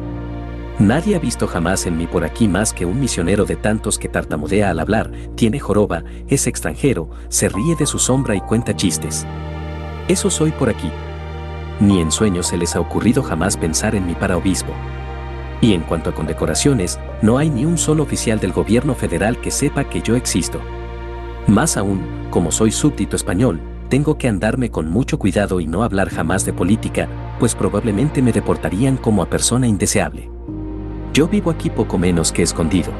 Nadie ha visto jamás en mí por aquí más que un misionero de tantos que tartamudea al hablar, tiene joroba, es extranjero, se ríe de su sombra y cuenta chistes. Eso soy por aquí. Ni en sueños se les ha ocurrido jamás pensar en mí para obispo. Y en cuanto a condecoraciones, no hay ni un solo oficial del gobierno federal que sepa que yo existo. Más aún, como soy súbdito español, tengo que andarme con mucho cuidado y no hablar jamás de política, pues probablemente me deportarían como a persona indeseable. Yo vivo aquí poco menos que escondido.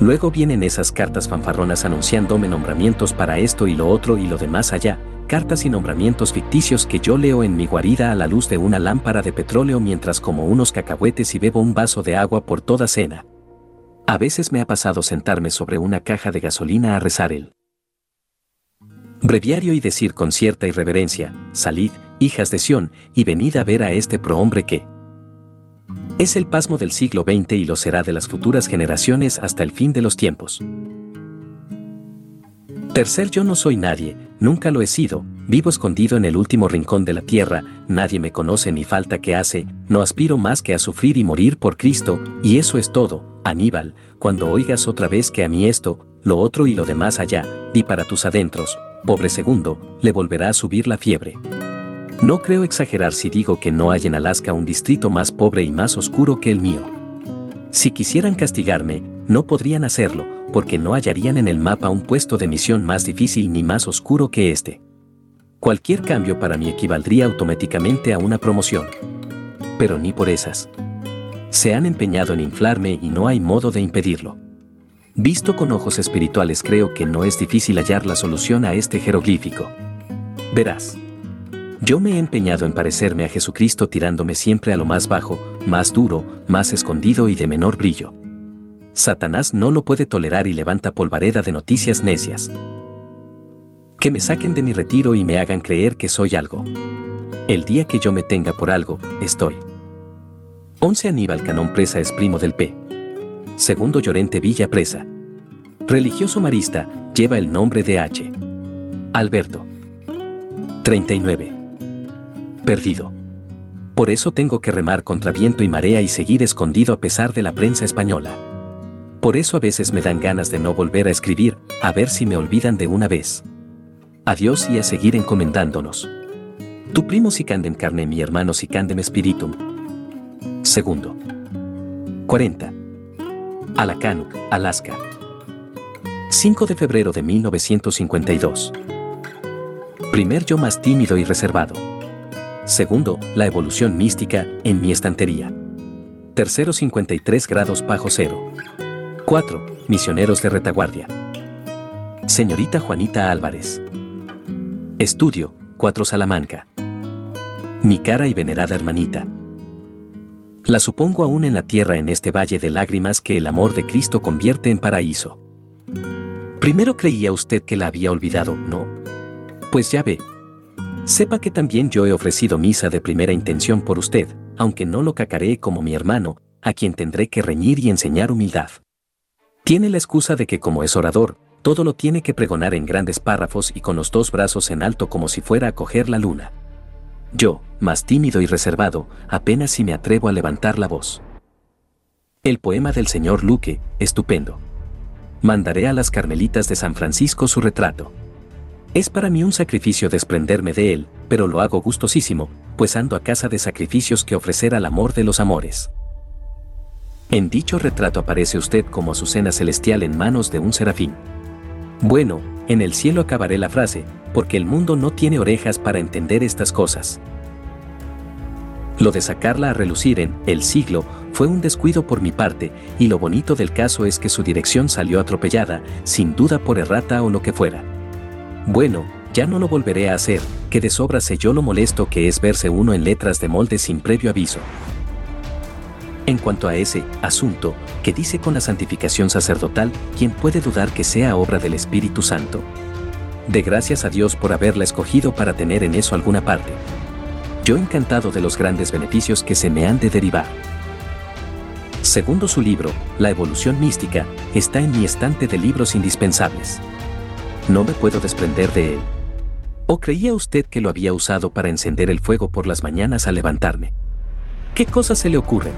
Luego vienen esas cartas fanfarronas anunciándome nombramientos para esto y lo otro y lo demás allá, cartas y nombramientos ficticios que yo leo en mi guarida a la luz de una lámpara de petróleo mientras como unos cacahuetes y bebo un vaso de agua por toda cena. A veces me ha pasado sentarme sobre una caja de gasolina a rezar el breviario y decir con cierta irreverencia, salid, hijas de Sión, y venid a ver a este prohombre que es el pasmo del siglo XX y lo será de las futuras generaciones hasta el fin de los tiempos. Tercer yo no soy nadie, nunca lo he sido, vivo escondido en el último rincón de la tierra, nadie me conoce ni falta que hace, no aspiro más que a sufrir y morir por Cristo, y eso es todo, Aníbal, cuando oigas otra vez que a mí esto, lo otro y lo demás allá, di para tus adentros, pobre segundo, le volverá a subir la fiebre. No creo exagerar si digo que no hay en Alaska un distrito más pobre y más oscuro que el mío. Si quisieran castigarme, no podrían hacerlo, porque no hallarían en el mapa un puesto de misión más difícil ni más oscuro que este. Cualquier cambio para mí equivaldría automáticamente a una promoción. Pero ni por esas. Se han empeñado en inflarme y no hay modo de impedirlo. Visto con ojos espirituales creo que no es difícil hallar la solución a este jeroglífico. Verás. Yo me he empeñado en parecerme a Jesucristo tirándome siempre a lo más bajo, más duro, más escondido y de menor brillo. Satanás no lo puede tolerar y levanta polvareda de noticias necias. Que me saquen de mi retiro y me hagan creer que soy algo. El día que yo me tenga por algo, estoy. 11 Aníbal Canón Presa es primo del P. Segundo Llorente Villa Presa. Religioso marista, lleva el nombre de H. Alberto. 39. Perdido. Por eso tengo que remar contra viento y marea y seguir escondido a pesar de la prensa española. Por eso a veces me dan ganas de no volver a escribir, a ver si me olvidan de una vez. Adiós y a seguir encomendándonos. Tu primo candem carne mi hermano candem spiritum. Segundo. 40. Alacanuk, Alaska. 5 de febrero de 1952. Primer yo más tímido y reservado. Segundo, la evolución mística en mi estantería. Tercero 53 grados bajo cero. 4. Misioneros de retaguardia. Señorita Juanita Álvarez. Estudio, 4 Salamanca. Mi cara y venerada hermanita. La supongo aún en la tierra en este valle de lágrimas que el amor de Cristo convierte en paraíso. Primero creía usted que la había olvidado, ¿no? Pues ya ve. Sepa que también yo he ofrecido misa de primera intención por usted, aunque no lo cacaré como mi hermano, a quien tendré que reñir y enseñar humildad. Tiene la excusa de que como es orador, todo lo tiene que pregonar en grandes párrafos y con los dos brazos en alto como si fuera a coger la luna. Yo, más tímido y reservado, apenas si me atrevo a levantar la voz. El poema del señor Luque, estupendo. Mandaré a las Carmelitas de San Francisco su retrato. Es para mí un sacrificio desprenderme de él, pero lo hago gustosísimo, pues ando a casa de sacrificios que ofrecer al amor de los amores. En dicho retrato aparece usted como Azucena celestial en manos de un serafín. Bueno, en el cielo acabaré la frase, porque el mundo no tiene orejas para entender estas cosas. Lo de sacarla a relucir en El siglo fue un descuido por mi parte, y lo bonito del caso es que su dirección salió atropellada, sin duda por errata o lo que fuera. Bueno, ya no lo volveré a hacer, que de sobra sé yo lo molesto que es verse uno en letras de molde sin previo aviso. En cuanto a ese asunto, que dice con la santificación sacerdotal, ¿quién puede dudar que sea obra del Espíritu Santo? De gracias a Dios por haberla escogido para tener en eso alguna parte. Yo encantado de los grandes beneficios que se me han de derivar. Segundo su libro, La evolución mística, está en mi estante de libros indispensables. No me puedo desprender de él. ¿O creía usted que lo había usado para encender el fuego por las mañanas al levantarme? ¿Qué cosas se le ocurren?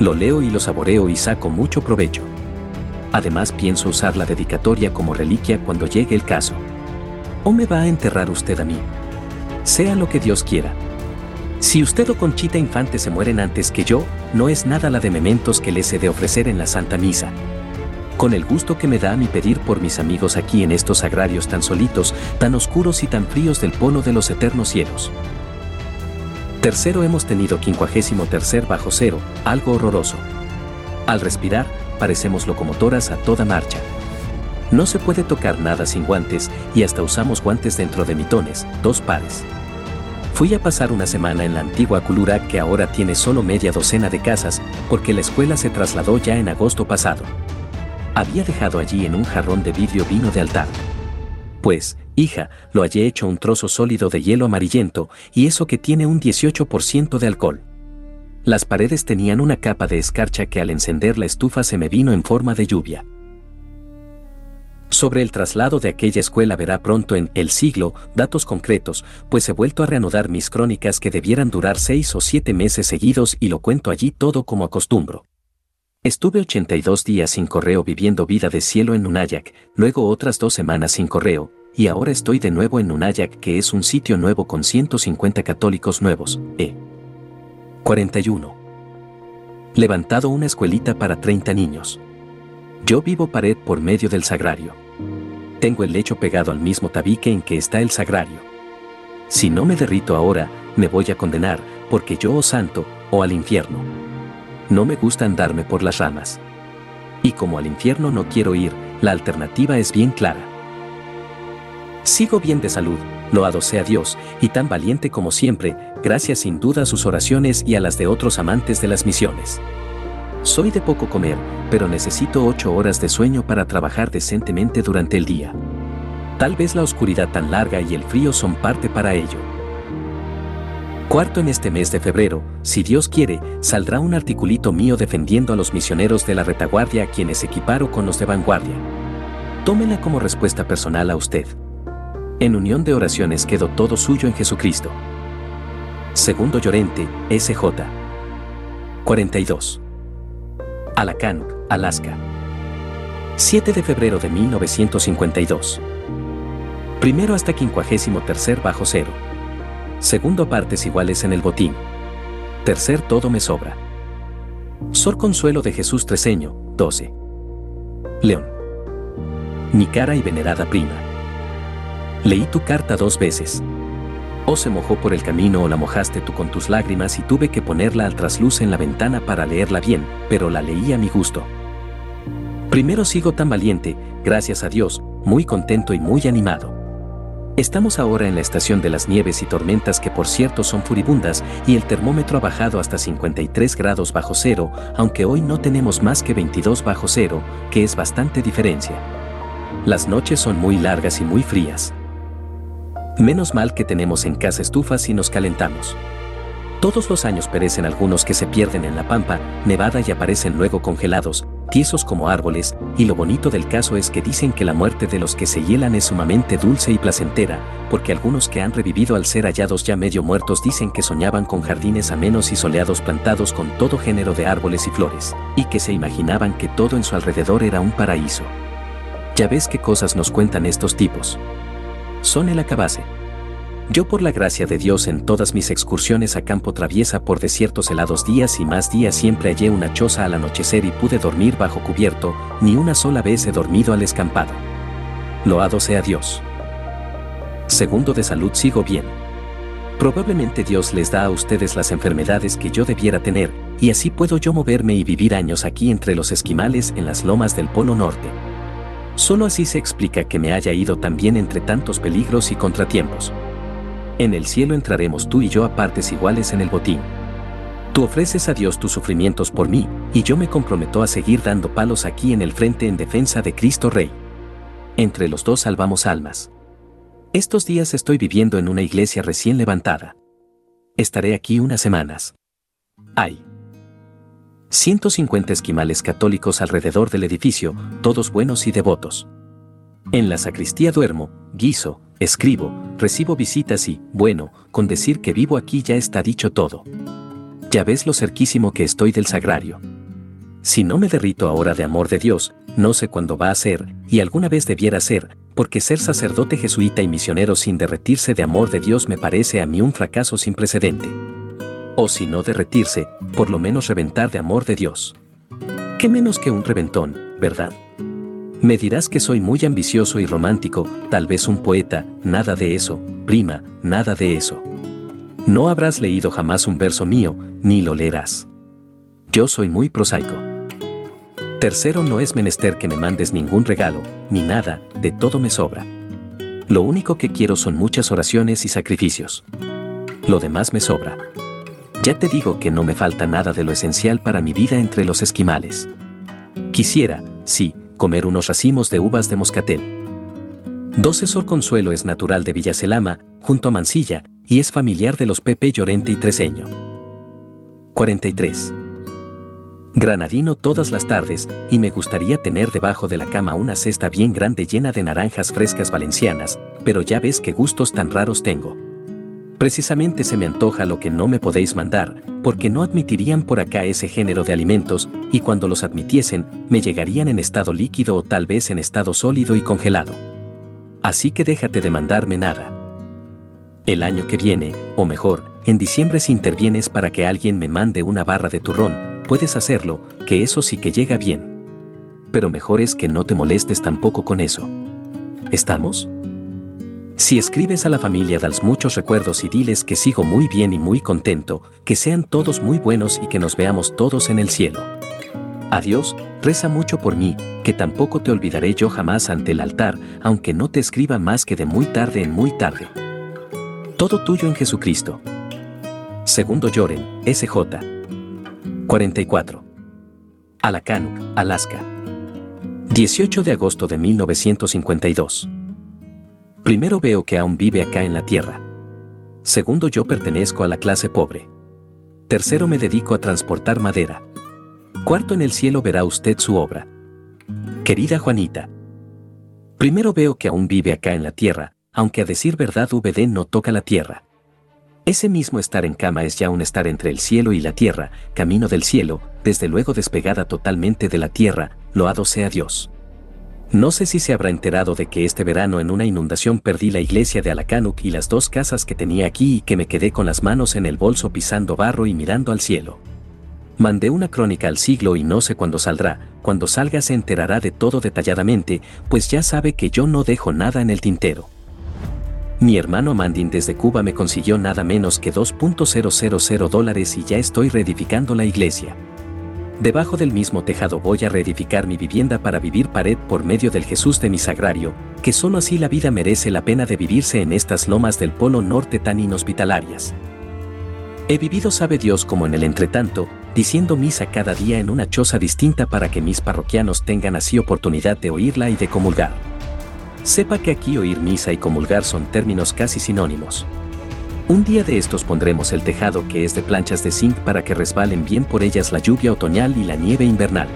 Lo leo y lo saboreo y saco mucho provecho. Además pienso usar la dedicatoria como reliquia cuando llegue el caso. ¿O me va a enterrar usted a mí? Sea lo que Dios quiera. Si usted o Conchita Infante se mueren antes que yo, no es nada la de mementos que les he de ofrecer en la Santa Misa con el gusto que me da mi pedir por mis amigos aquí en estos agrarios tan solitos, tan oscuros y tan fríos del polo de los eternos cielos. Tercero hemos tenido quincuagésimo tercer bajo cero, algo horroroso. Al respirar, parecemos locomotoras a toda marcha. No se puede tocar nada sin guantes y hasta usamos guantes dentro de mitones, dos pares. Fui a pasar una semana en la antigua Culura que ahora tiene solo media docena de casas porque la escuela se trasladó ya en agosto pasado. Había dejado allí en un jarrón de vidrio vino de altar. Pues, hija, lo hallé hecho un trozo sólido de hielo amarillento, y eso que tiene un 18% de alcohol. Las paredes tenían una capa de escarcha que al encender la estufa se me vino en forma de lluvia. Sobre el traslado de aquella escuela verá pronto en El siglo datos concretos, pues he vuelto a reanudar mis crónicas que debieran durar seis o siete meses seguidos y lo cuento allí todo como acostumbro. Estuve 82 días sin correo viviendo vida de cielo en Nunayak, luego otras dos semanas sin correo, y ahora estoy de nuevo en Nunayak que es un sitio nuevo con 150 católicos nuevos, e. 41. Levantado una escuelita para 30 niños. Yo vivo pared por medio del sagrario. Tengo el lecho pegado al mismo tabique en que está el sagrario. Si no me derrito ahora, me voy a condenar, porque yo o santo, o al infierno. No me gusta andarme por las ramas. Y como al infierno no quiero ir, la alternativa es bien clara. Sigo bien de salud, loado sea Dios, y tan valiente como siempre, gracias sin duda a sus oraciones y a las de otros amantes de las misiones. Soy de poco comer, pero necesito ocho horas de sueño para trabajar decentemente durante el día. Tal vez la oscuridad tan larga y el frío son parte para ello. Cuarto en este mes de febrero, si Dios quiere, saldrá un articulito mío defendiendo a los misioneros de la retaguardia a quienes equiparo con los de vanguardia. Tómela como respuesta personal a usted. En unión de oraciones quedó todo suyo en Jesucristo. Segundo Llorente, SJ. 42. Alacant, Alaska. 7 de febrero de 1952. Primero hasta quincuagésimo tercer bajo cero. Segundo partes iguales en el botín. Tercer todo me sobra. Sor Consuelo de Jesús Treseño, 12. León. Mi cara y venerada prima. Leí tu carta dos veces. O se mojó por el camino o la mojaste tú con tus lágrimas y tuve que ponerla al trasluz en la ventana para leerla bien, pero la leí a mi gusto. Primero sigo tan valiente, gracias a Dios, muy contento y muy animado. Estamos ahora en la estación de las nieves y tormentas que por cierto son furibundas y el termómetro ha bajado hasta 53 grados bajo cero, aunque hoy no tenemos más que 22 bajo cero, que es bastante diferencia. Las noches son muy largas y muy frías. Menos mal que tenemos en casa estufas y nos calentamos. Todos los años perecen algunos que se pierden en la pampa, nevada y aparecen luego congelados, tiesos como árboles, y lo bonito del caso es que dicen que la muerte de los que se hielan es sumamente dulce y placentera, porque algunos que han revivido al ser hallados ya medio muertos dicen que soñaban con jardines amenos y soleados plantados con todo género de árboles y flores, y que se imaginaban que todo en su alrededor era un paraíso. Ya ves qué cosas nos cuentan estos tipos. Son el acabase. Yo por la gracia de Dios en todas mis excursiones a campo traviesa por desiertos helados días y más días siempre hallé una choza al anochecer y pude dormir bajo cubierto, ni una sola vez he dormido al escampado. Loado sea Dios. Segundo de salud sigo bien. Probablemente Dios les da a ustedes las enfermedades que yo debiera tener, y así puedo yo moverme y vivir años aquí entre los esquimales en las lomas del Polo Norte. Solo así se explica que me haya ido tan bien entre tantos peligros y contratiempos. En el cielo entraremos tú y yo a partes iguales en el botín. Tú ofreces a Dios tus sufrimientos por mí, y yo me comprometo a seguir dando palos aquí en el frente en defensa de Cristo Rey. Entre los dos salvamos almas. Estos días estoy viviendo en una iglesia recién levantada. Estaré aquí unas semanas. Hay 150 esquimales católicos alrededor del edificio, todos buenos y devotos. En la sacristía duermo, guiso, escribo, recibo visitas y, bueno, con decir que vivo aquí ya está dicho todo. Ya ves lo cerquísimo que estoy del sagrario. Si no me derrito ahora de amor de Dios, no sé cuándo va a ser, y alguna vez debiera ser, porque ser sacerdote jesuita y misionero sin derretirse de amor de Dios me parece a mí un fracaso sin precedente. O si no derretirse, por lo menos reventar de amor de Dios. ¿Qué menos que un reventón, verdad? Me dirás que soy muy ambicioso y romántico, tal vez un poeta, nada de eso, prima, nada de eso. No habrás leído jamás un verso mío, ni lo leerás. Yo soy muy prosaico. Tercero, no es menester que me mandes ningún regalo, ni nada, de todo me sobra. Lo único que quiero son muchas oraciones y sacrificios. Lo demás me sobra. Ya te digo que no me falta nada de lo esencial para mi vida entre los esquimales. Quisiera, sí, comer unos racimos de uvas de moscatel. Doce Sor Consuelo es natural de Villacelama, junto a Mansilla, y es familiar de los Pepe Llorente y Treseño. 43. Granadino todas las tardes, y me gustaría tener debajo de la cama una cesta bien grande llena de naranjas frescas valencianas, pero ya ves qué gustos tan raros tengo. Precisamente se me antoja lo que no me podéis mandar, porque no admitirían por acá ese género de alimentos, y cuando los admitiesen, me llegarían en estado líquido o tal vez en estado sólido y congelado. Así que déjate de mandarme nada. El año que viene, o mejor, en diciembre si intervienes para que alguien me mande una barra de turrón, puedes hacerlo, que eso sí que llega bien. Pero mejor es que no te molestes tampoco con eso. ¿Estamos? Si escribes a la familia das muchos recuerdos y diles que sigo muy bien y muy contento, que sean todos muy buenos y que nos veamos todos en el cielo. Adiós, reza mucho por mí, que tampoco te olvidaré yo jamás ante el altar, aunque no te escriba más que de muy tarde en muy tarde. Todo tuyo en Jesucristo. Segundo Lloren, SJ. 44. Alacant, Alaska. 18 de agosto de 1952. Primero veo que aún vive acá en la tierra. Segundo, yo pertenezco a la clase pobre. Tercero, me dedico a transportar madera. Cuarto, en el cielo verá usted su obra. Querida Juanita. Primero veo que aún vive acá en la tierra, aunque a decir verdad VD no toca la tierra. Ese mismo estar en cama es ya un estar entre el cielo y la tierra, camino del cielo, desde luego despegada totalmente de la tierra, loado sea Dios. No sé si se habrá enterado de que este verano en una inundación perdí la iglesia de Alacanuk y las dos casas que tenía aquí y que me quedé con las manos en el bolso pisando barro y mirando al cielo. Mandé una crónica al siglo y no sé cuándo saldrá, cuando salga se enterará de todo detalladamente, pues ya sabe que yo no dejo nada en el tintero. Mi hermano Mandin desde Cuba me consiguió nada menos que 2.000 dólares y ya estoy reedificando la iglesia. Debajo del mismo tejado voy a reedificar mi vivienda para vivir pared por medio del Jesús de mi sagrario, que solo así la vida merece la pena de vivirse en estas lomas del Polo Norte tan inhospitalarias. He vivido sabe Dios como en el entretanto, diciendo misa cada día en una choza distinta para que mis parroquianos tengan así oportunidad de oírla y de comulgar. Sepa que aquí oír misa y comulgar son términos casi sinónimos. Un día de estos pondremos el tejado que es de planchas de zinc para que resbalen bien por ellas la lluvia otoñal y la nieve invernal.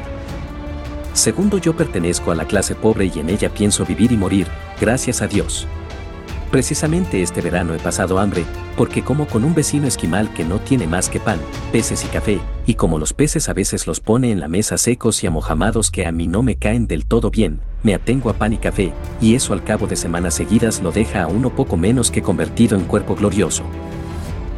Segundo, yo pertenezco a la clase pobre y en ella pienso vivir y morir, gracias a Dios. Precisamente este verano he pasado hambre, porque como con un vecino esquimal que no tiene más que pan, peces y café, y como los peces a veces los pone en la mesa secos y amojamados que a mí no me caen del todo bien, me atengo a pan y café, y eso al cabo de semanas seguidas lo deja a uno poco menos que convertido en cuerpo glorioso.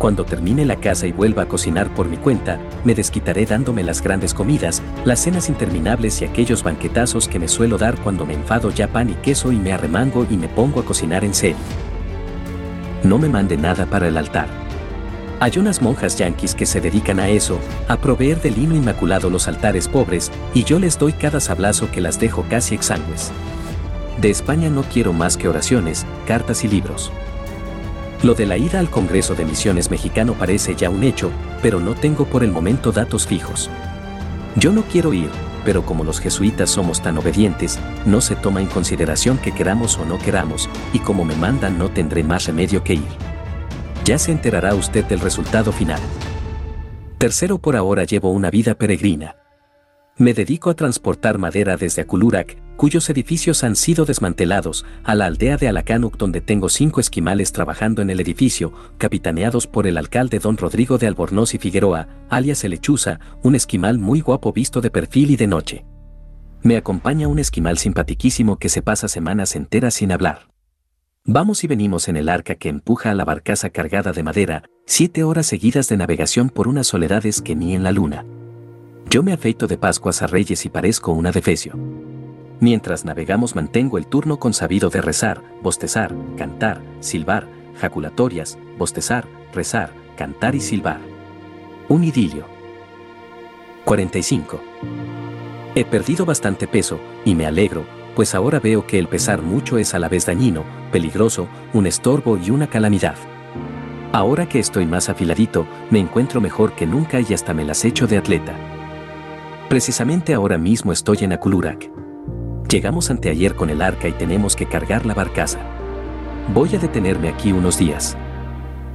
Cuando termine la casa y vuelva a cocinar por mi cuenta, me desquitaré dándome las grandes comidas, las cenas interminables y aquellos banquetazos que me suelo dar cuando me enfado ya pan y queso y me arremango y me pongo a cocinar en serio no me mande nada para el altar. Hay unas monjas yanquis que se dedican a eso, a proveer de lino inmaculado los altares pobres, y yo les doy cada sablazo que las dejo casi exangües. De España no quiero más que oraciones, cartas y libros. Lo de la ida al Congreso de Misiones Mexicano parece ya un hecho, pero no tengo por el momento datos fijos. Yo no quiero ir, pero como los jesuitas somos tan obedientes, no se toma en consideración que queramos o no queramos, y como me mandan no tendré más remedio que ir. Ya se enterará usted del resultado final. Tercero, por ahora llevo una vida peregrina. Me dedico a transportar madera desde Aculurac, cuyos edificios han sido desmantelados, a la aldea de Alacanuc donde tengo cinco esquimales trabajando en el edificio, capitaneados por el alcalde don Rodrigo de Albornoz y Figueroa, alias el un esquimal muy guapo visto de perfil y de noche. Me acompaña un esquimal simpatiquísimo que se pasa semanas enteras sin hablar. Vamos y venimos en el arca que empuja a la barcaza cargada de madera, siete horas seguidas de navegación por unas soledades que ni en la luna. Yo me afeito de Pascuas a Reyes y parezco una defecio. Mientras navegamos mantengo el turno consabido de rezar, bostezar, cantar, silbar, jaculatorias, bostezar, rezar, cantar y silbar. Un idilio. 45. He perdido bastante peso, y me alegro, pues ahora veo que el pesar mucho es a la vez dañino, peligroso, un estorbo y una calamidad. Ahora que estoy más afiladito, me encuentro mejor que nunca y hasta me las echo de atleta. Precisamente ahora mismo estoy en Akulurak. Llegamos anteayer con el arca y tenemos que cargar la barcaza. Voy a detenerme aquí unos días.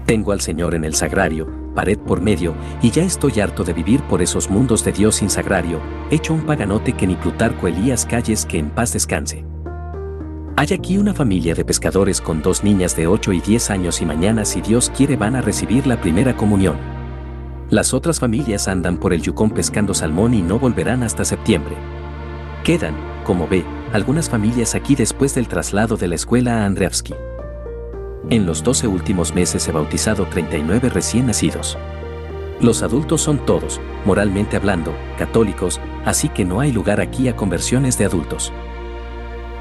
Tengo al Señor en el sagrario, pared por medio, y ya estoy harto de vivir por esos mundos de Dios sin sagrario, hecho un paganote que ni Plutarco Elías Calles que en paz descanse. Hay aquí una familia de pescadores con dos niñas de 8 y 10 años y mañana si Dios quiere van a recibir la primera comunión. Las otras familias andan por el Yukon pescando salmón y no volverán hasta septiembre. Quedan, como ve, algunas familias aquí después del traslado de la escuela a Andreevsky. En los 12 últimos meses he bautizado 39 recién nacidos. Los adultos son todos, moralmente hablando, católicos, así que no hay lugar aquí a conversiones de adultos.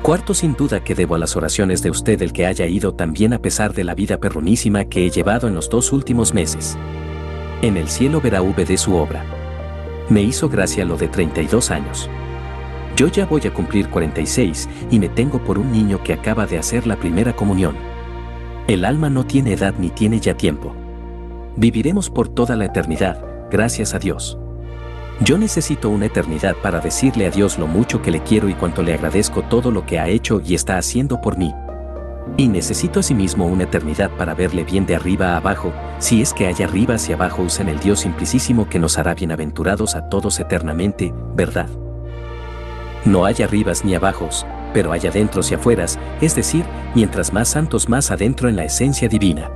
Cuarto, sin duda que debo a las oraciones de usted el que haya ido también a pesar de la vida perrunísima que he llevado en los dos últimos meses. En el cielo verá V de su obra. Me hizo gracia lo de 32 años. Yo ya voy a cumplir 46 y me tengo por un niño que acaba de hacer la primera comunión. El alma no tiene edad ni tiene ya tiempo. Viviremos por toda la eternidad, gracias a Dios. Yo necesito una eternidad para decirle a Dios lo mucho que le quiero y cuánto le agradezco todo lo que ha hecho y está haciendo por mí. Y necesito asimismo una eternidad para verle bien de arriba a abajo, si es que hay arriba hacia abajo usan el Dios simplicísimo que nos hará bienaventurados a todos eternamente, ¿verdad? No hay arribas ni abajos, pero hay adentros y afueras, es decir, mientras más santos más adentro en la esencia divina.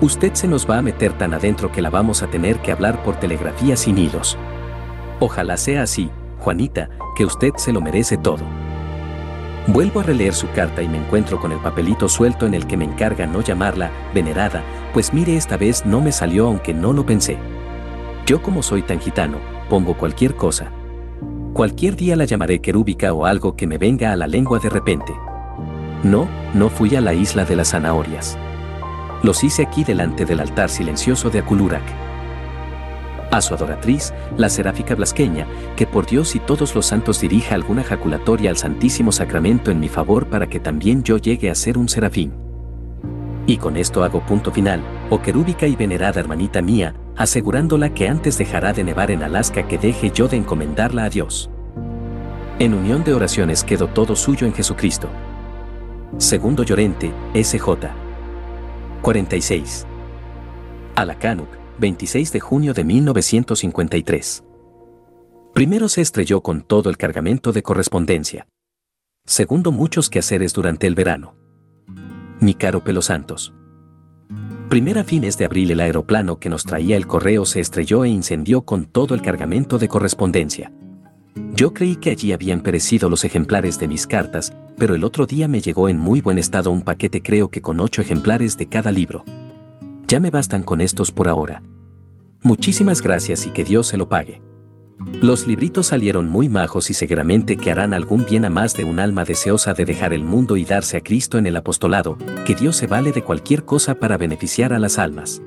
Usted se nos va a meter tan adentro que la vamos a tener que hablar por telegrafía sin hilos. Ojalá sea así, Juanita, que usted se lo merece todo. Vuelvo a releer su carta y me encuentro con el papelito suelto en el que me encarga no llamarla venerada, pues mire esta vez no me salió aunque no lo pensé. Yo como soy tan gitano, pongo cualquier cosa. Cualquier día la llamaré querúbica o algo que me venga a la lengua de repente. No, no fui a la isla de las zanahorias. Los hice aquí delante del altar silencioso de Aculurac. A su adoratriz, la seráfica blasqueña, que por Dios y todos los santos dirija alguna jaculatoria al Santísimo Sacramento en mi favor para que también yo llegue a ser un serafín. Y con esto hago punto final, oh querúbica y venerada hermanita mía, asegurándola que antes dejará de nevar en Alaska que deje yo de encomendarla a Dios. En unión de oraciones quedó todo suyo en Jesucristo. Segundo Llorente, SJ. 46. Alacanuc, 26 de junio de 1953. Primero se estrelló con todo el cargamento de correspondencia. Segundo muchos quehaceres durante el verano. Mi caro Pelo Santos. Primera fines de abril el aeroplano que nos traía el correo se estrelló e incendió con todo el cargamento de correspondencia. Yo creí que allí habían perecido los ejemplares de mis cartas, pero el otro día me llegó en muy buen estado un paquete creo que con ocho ejemplares de cada libro. Ya me bastan con estos por ahora. Muchísimas gracias y que Dios se lo pague. Los libritos salieron muy majos y seguramente que harán algún bien a más de un alma deseosa de dejar el mundo y darse a Cristo en el apostolado, que Dios se vale de cualquier cosa para beneficiar a las almas.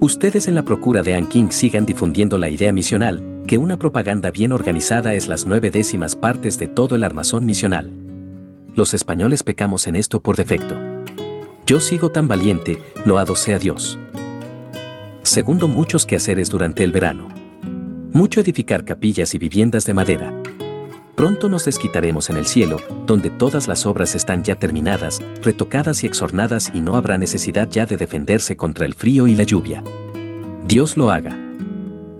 Ustedes en la procura de Anking sigan difundiendo la idea misional, que una propaganda bien organizada es las nueve décimas partes de todo el armazón misional los españoles pecamos en esto por defecto. Yo sigo tan valiente, loado sea Dios. Segundo, muchos quehaceres durante el verano. Mucho edificar capillas y viviendas de madera. Pronto nos desquitaremos en el cielo, donde todas las obras están ya terminadas, retocadas y exornadas y no habrá necesidad ya de defenderse contra el frío y la lluvia. Dios lo haga.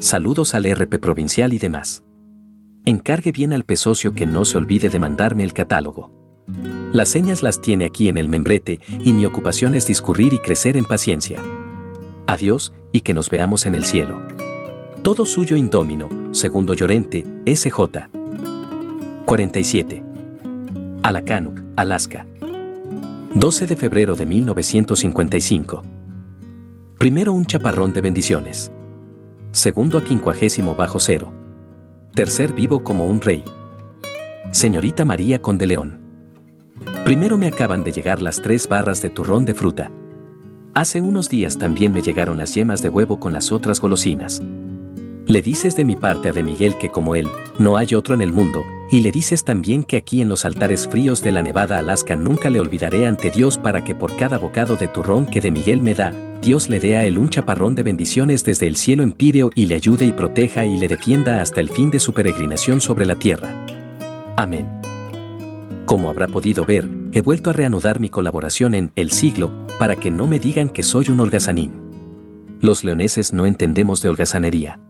Saludos al RP provincial y demás. Encargue bien al pesocio que no se olvide de mandarme el catálogo. Las señas las tiene aquí en el membrete y mi ocupación es discurrir y crecer en paciencia. Adiós y que nos veamos en el cielo. Todo suyo indómino, segundo Llorente, SJ. 47. Alacanuk, Alaska. 12 de febrero de 1955. Primero un chaparrón de bendiciones. Segundo a quincuagésimo bajo cero. Tercer vivo como un rey. Señorita María Conde León. Primero me acaban de llegar las tres barras de turrón de fruta. Hace unos días también me llegaron las yemas de huevo con las otras golosinas. Le dices de mi parte a de Miguel que como él, no hay otro en el mundo, y le dices también que aquí en los altares fríos de la Nevada Alaska nunca le olvidaré ante Dios para que por cada bocado de turrón que de Miguel me da, Dios le dé a él un chaparrón de bendiciones desde el cielo empíreo y le ayude y proteja y le defienda hasta el fin de su peregrinación sobre la tierra. Amén. Como habrá podido ver, he vuelto a reanudar mi colaboración en El Siglo, para que no me digan que soy un holgazanín. Los leoneses no entendemos de holgazanería.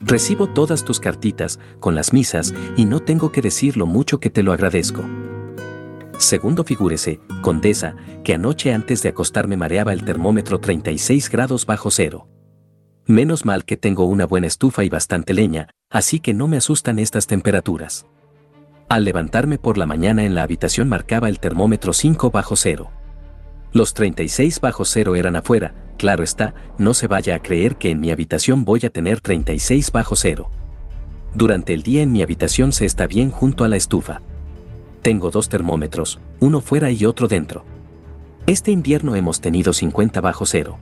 Recibo todas tus cartitas, con las misas, y no tengo que decir lo mucho que te lo agradezco. Segundo figúrese, condesa, que anoche antes de acostarme mareaba el termómetro 36 grados bajo cero. Menos mal que tengo una buena estufa y bastante leña, así que no me asustan estas temperaturas. Al levantarme por la mañana en la habitación marcaba el termómetro 5 bajo cero. Los 36 bajo cero eran afuera, claro está, no se vaya a creer que en mi habitación voy a tener 36 bajo cero. Durante el día en mi habitación se está bien junto a la estufa. Tengo dos termómetros, uno fuera y otro dentro. Este invierno hemos tenido 50 bajo cero.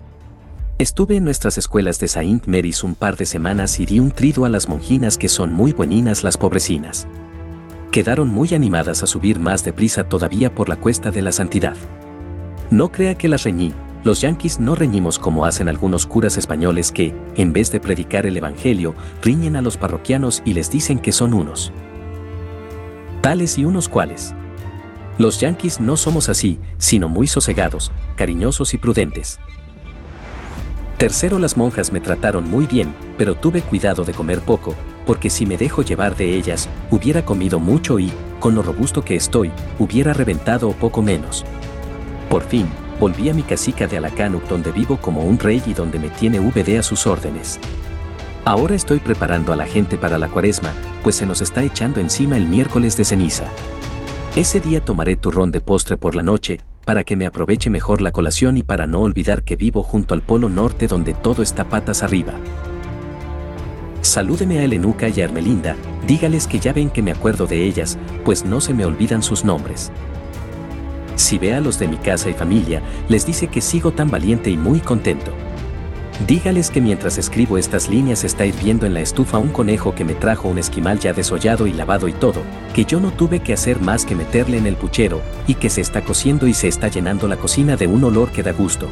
Estuve en nuestras escuelas de Saint Mary's un par de semanas y di un trido a las monjinas que son muy bueninas las pobrecinas quedaron muy animadas a subir más deprisa todavía por la cuesta de la santidad. No crea que las reñí, los yanquis no reñimos como hacen algunos curas españoles que, en vez de predicar el Evangelio, riñen a los parroquianos y les dicen que son unos. Tales y unos cuales. Los yanquis no somos así, sino muy sosegados, cariñosos y prudentes. Tercero, las monjas me trataron muy bien, pero tuve cuidado de comer poco, porque si me dejo llevar de ellas, hubiera comido mucho y, con lo robusto que estoy, hubiera reventado o poco menos. Por fin, volví a mi casica de Alacanuc donde vivo como un rey y donde me tiene VD a sus órdenes. Ahora estoy preparando a la gente para la cuaresma, pues se nos está echando encima el miércoles de ceniza. Ese día tomaré turrón de postre por la noche, para que me aproveche mejor la colación y para no olvidar que vivo junto al polo norte donde todo está patas arriba. Salúdeme a Elenuca y a Hermelinda, dígales que ya ven que me acuerdo de ellas, pues no se me olvidan sus nombres. Si ve a los de mi casa y familia, les dice que sigo tan valiente y muy contento. Dígales que mientras escribo estas líneas está hirviendo en la estufa un conejo que me trajo un esquimal ya desollado y lavado y todo, que yo no tuve que hacer más que meterle en el puchero, y que se está cociendo y se está llenando la cocina de un olor que da gusto.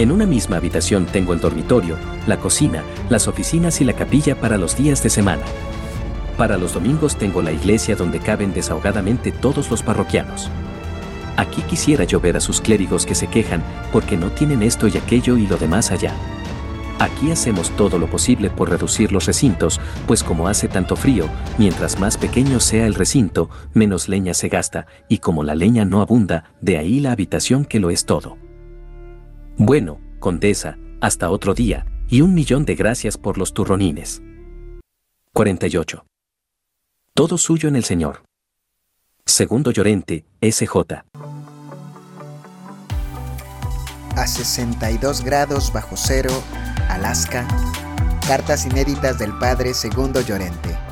En una misma habitación tengo el dormitorio, la cocina, las oficinas y la capilla para los días de semana. Para los domingos tengo la iglesia donde caben desahogadamente todos los parroquianos. Aquí quisiera yo ver a sus clérigos que se quejan porque no tienen esto y aquello y lo demás allá. Aquí hacemos todo lo posible por reducir los recintos, pues como hace tanto frío, mientras más pequeño sea el recinto, menos leña se gasta, y como la leña no abunda, de ahí la habitación que lo es todo. Bueno, condesa, hasta otro día, y un millón de gracias por los turronines. 48. Todo suyo en el Señor. Segundo Llorente, SJ. A 62 grados bajo cero, Alaska. Cartas inéditas del padre Segundo Llorente.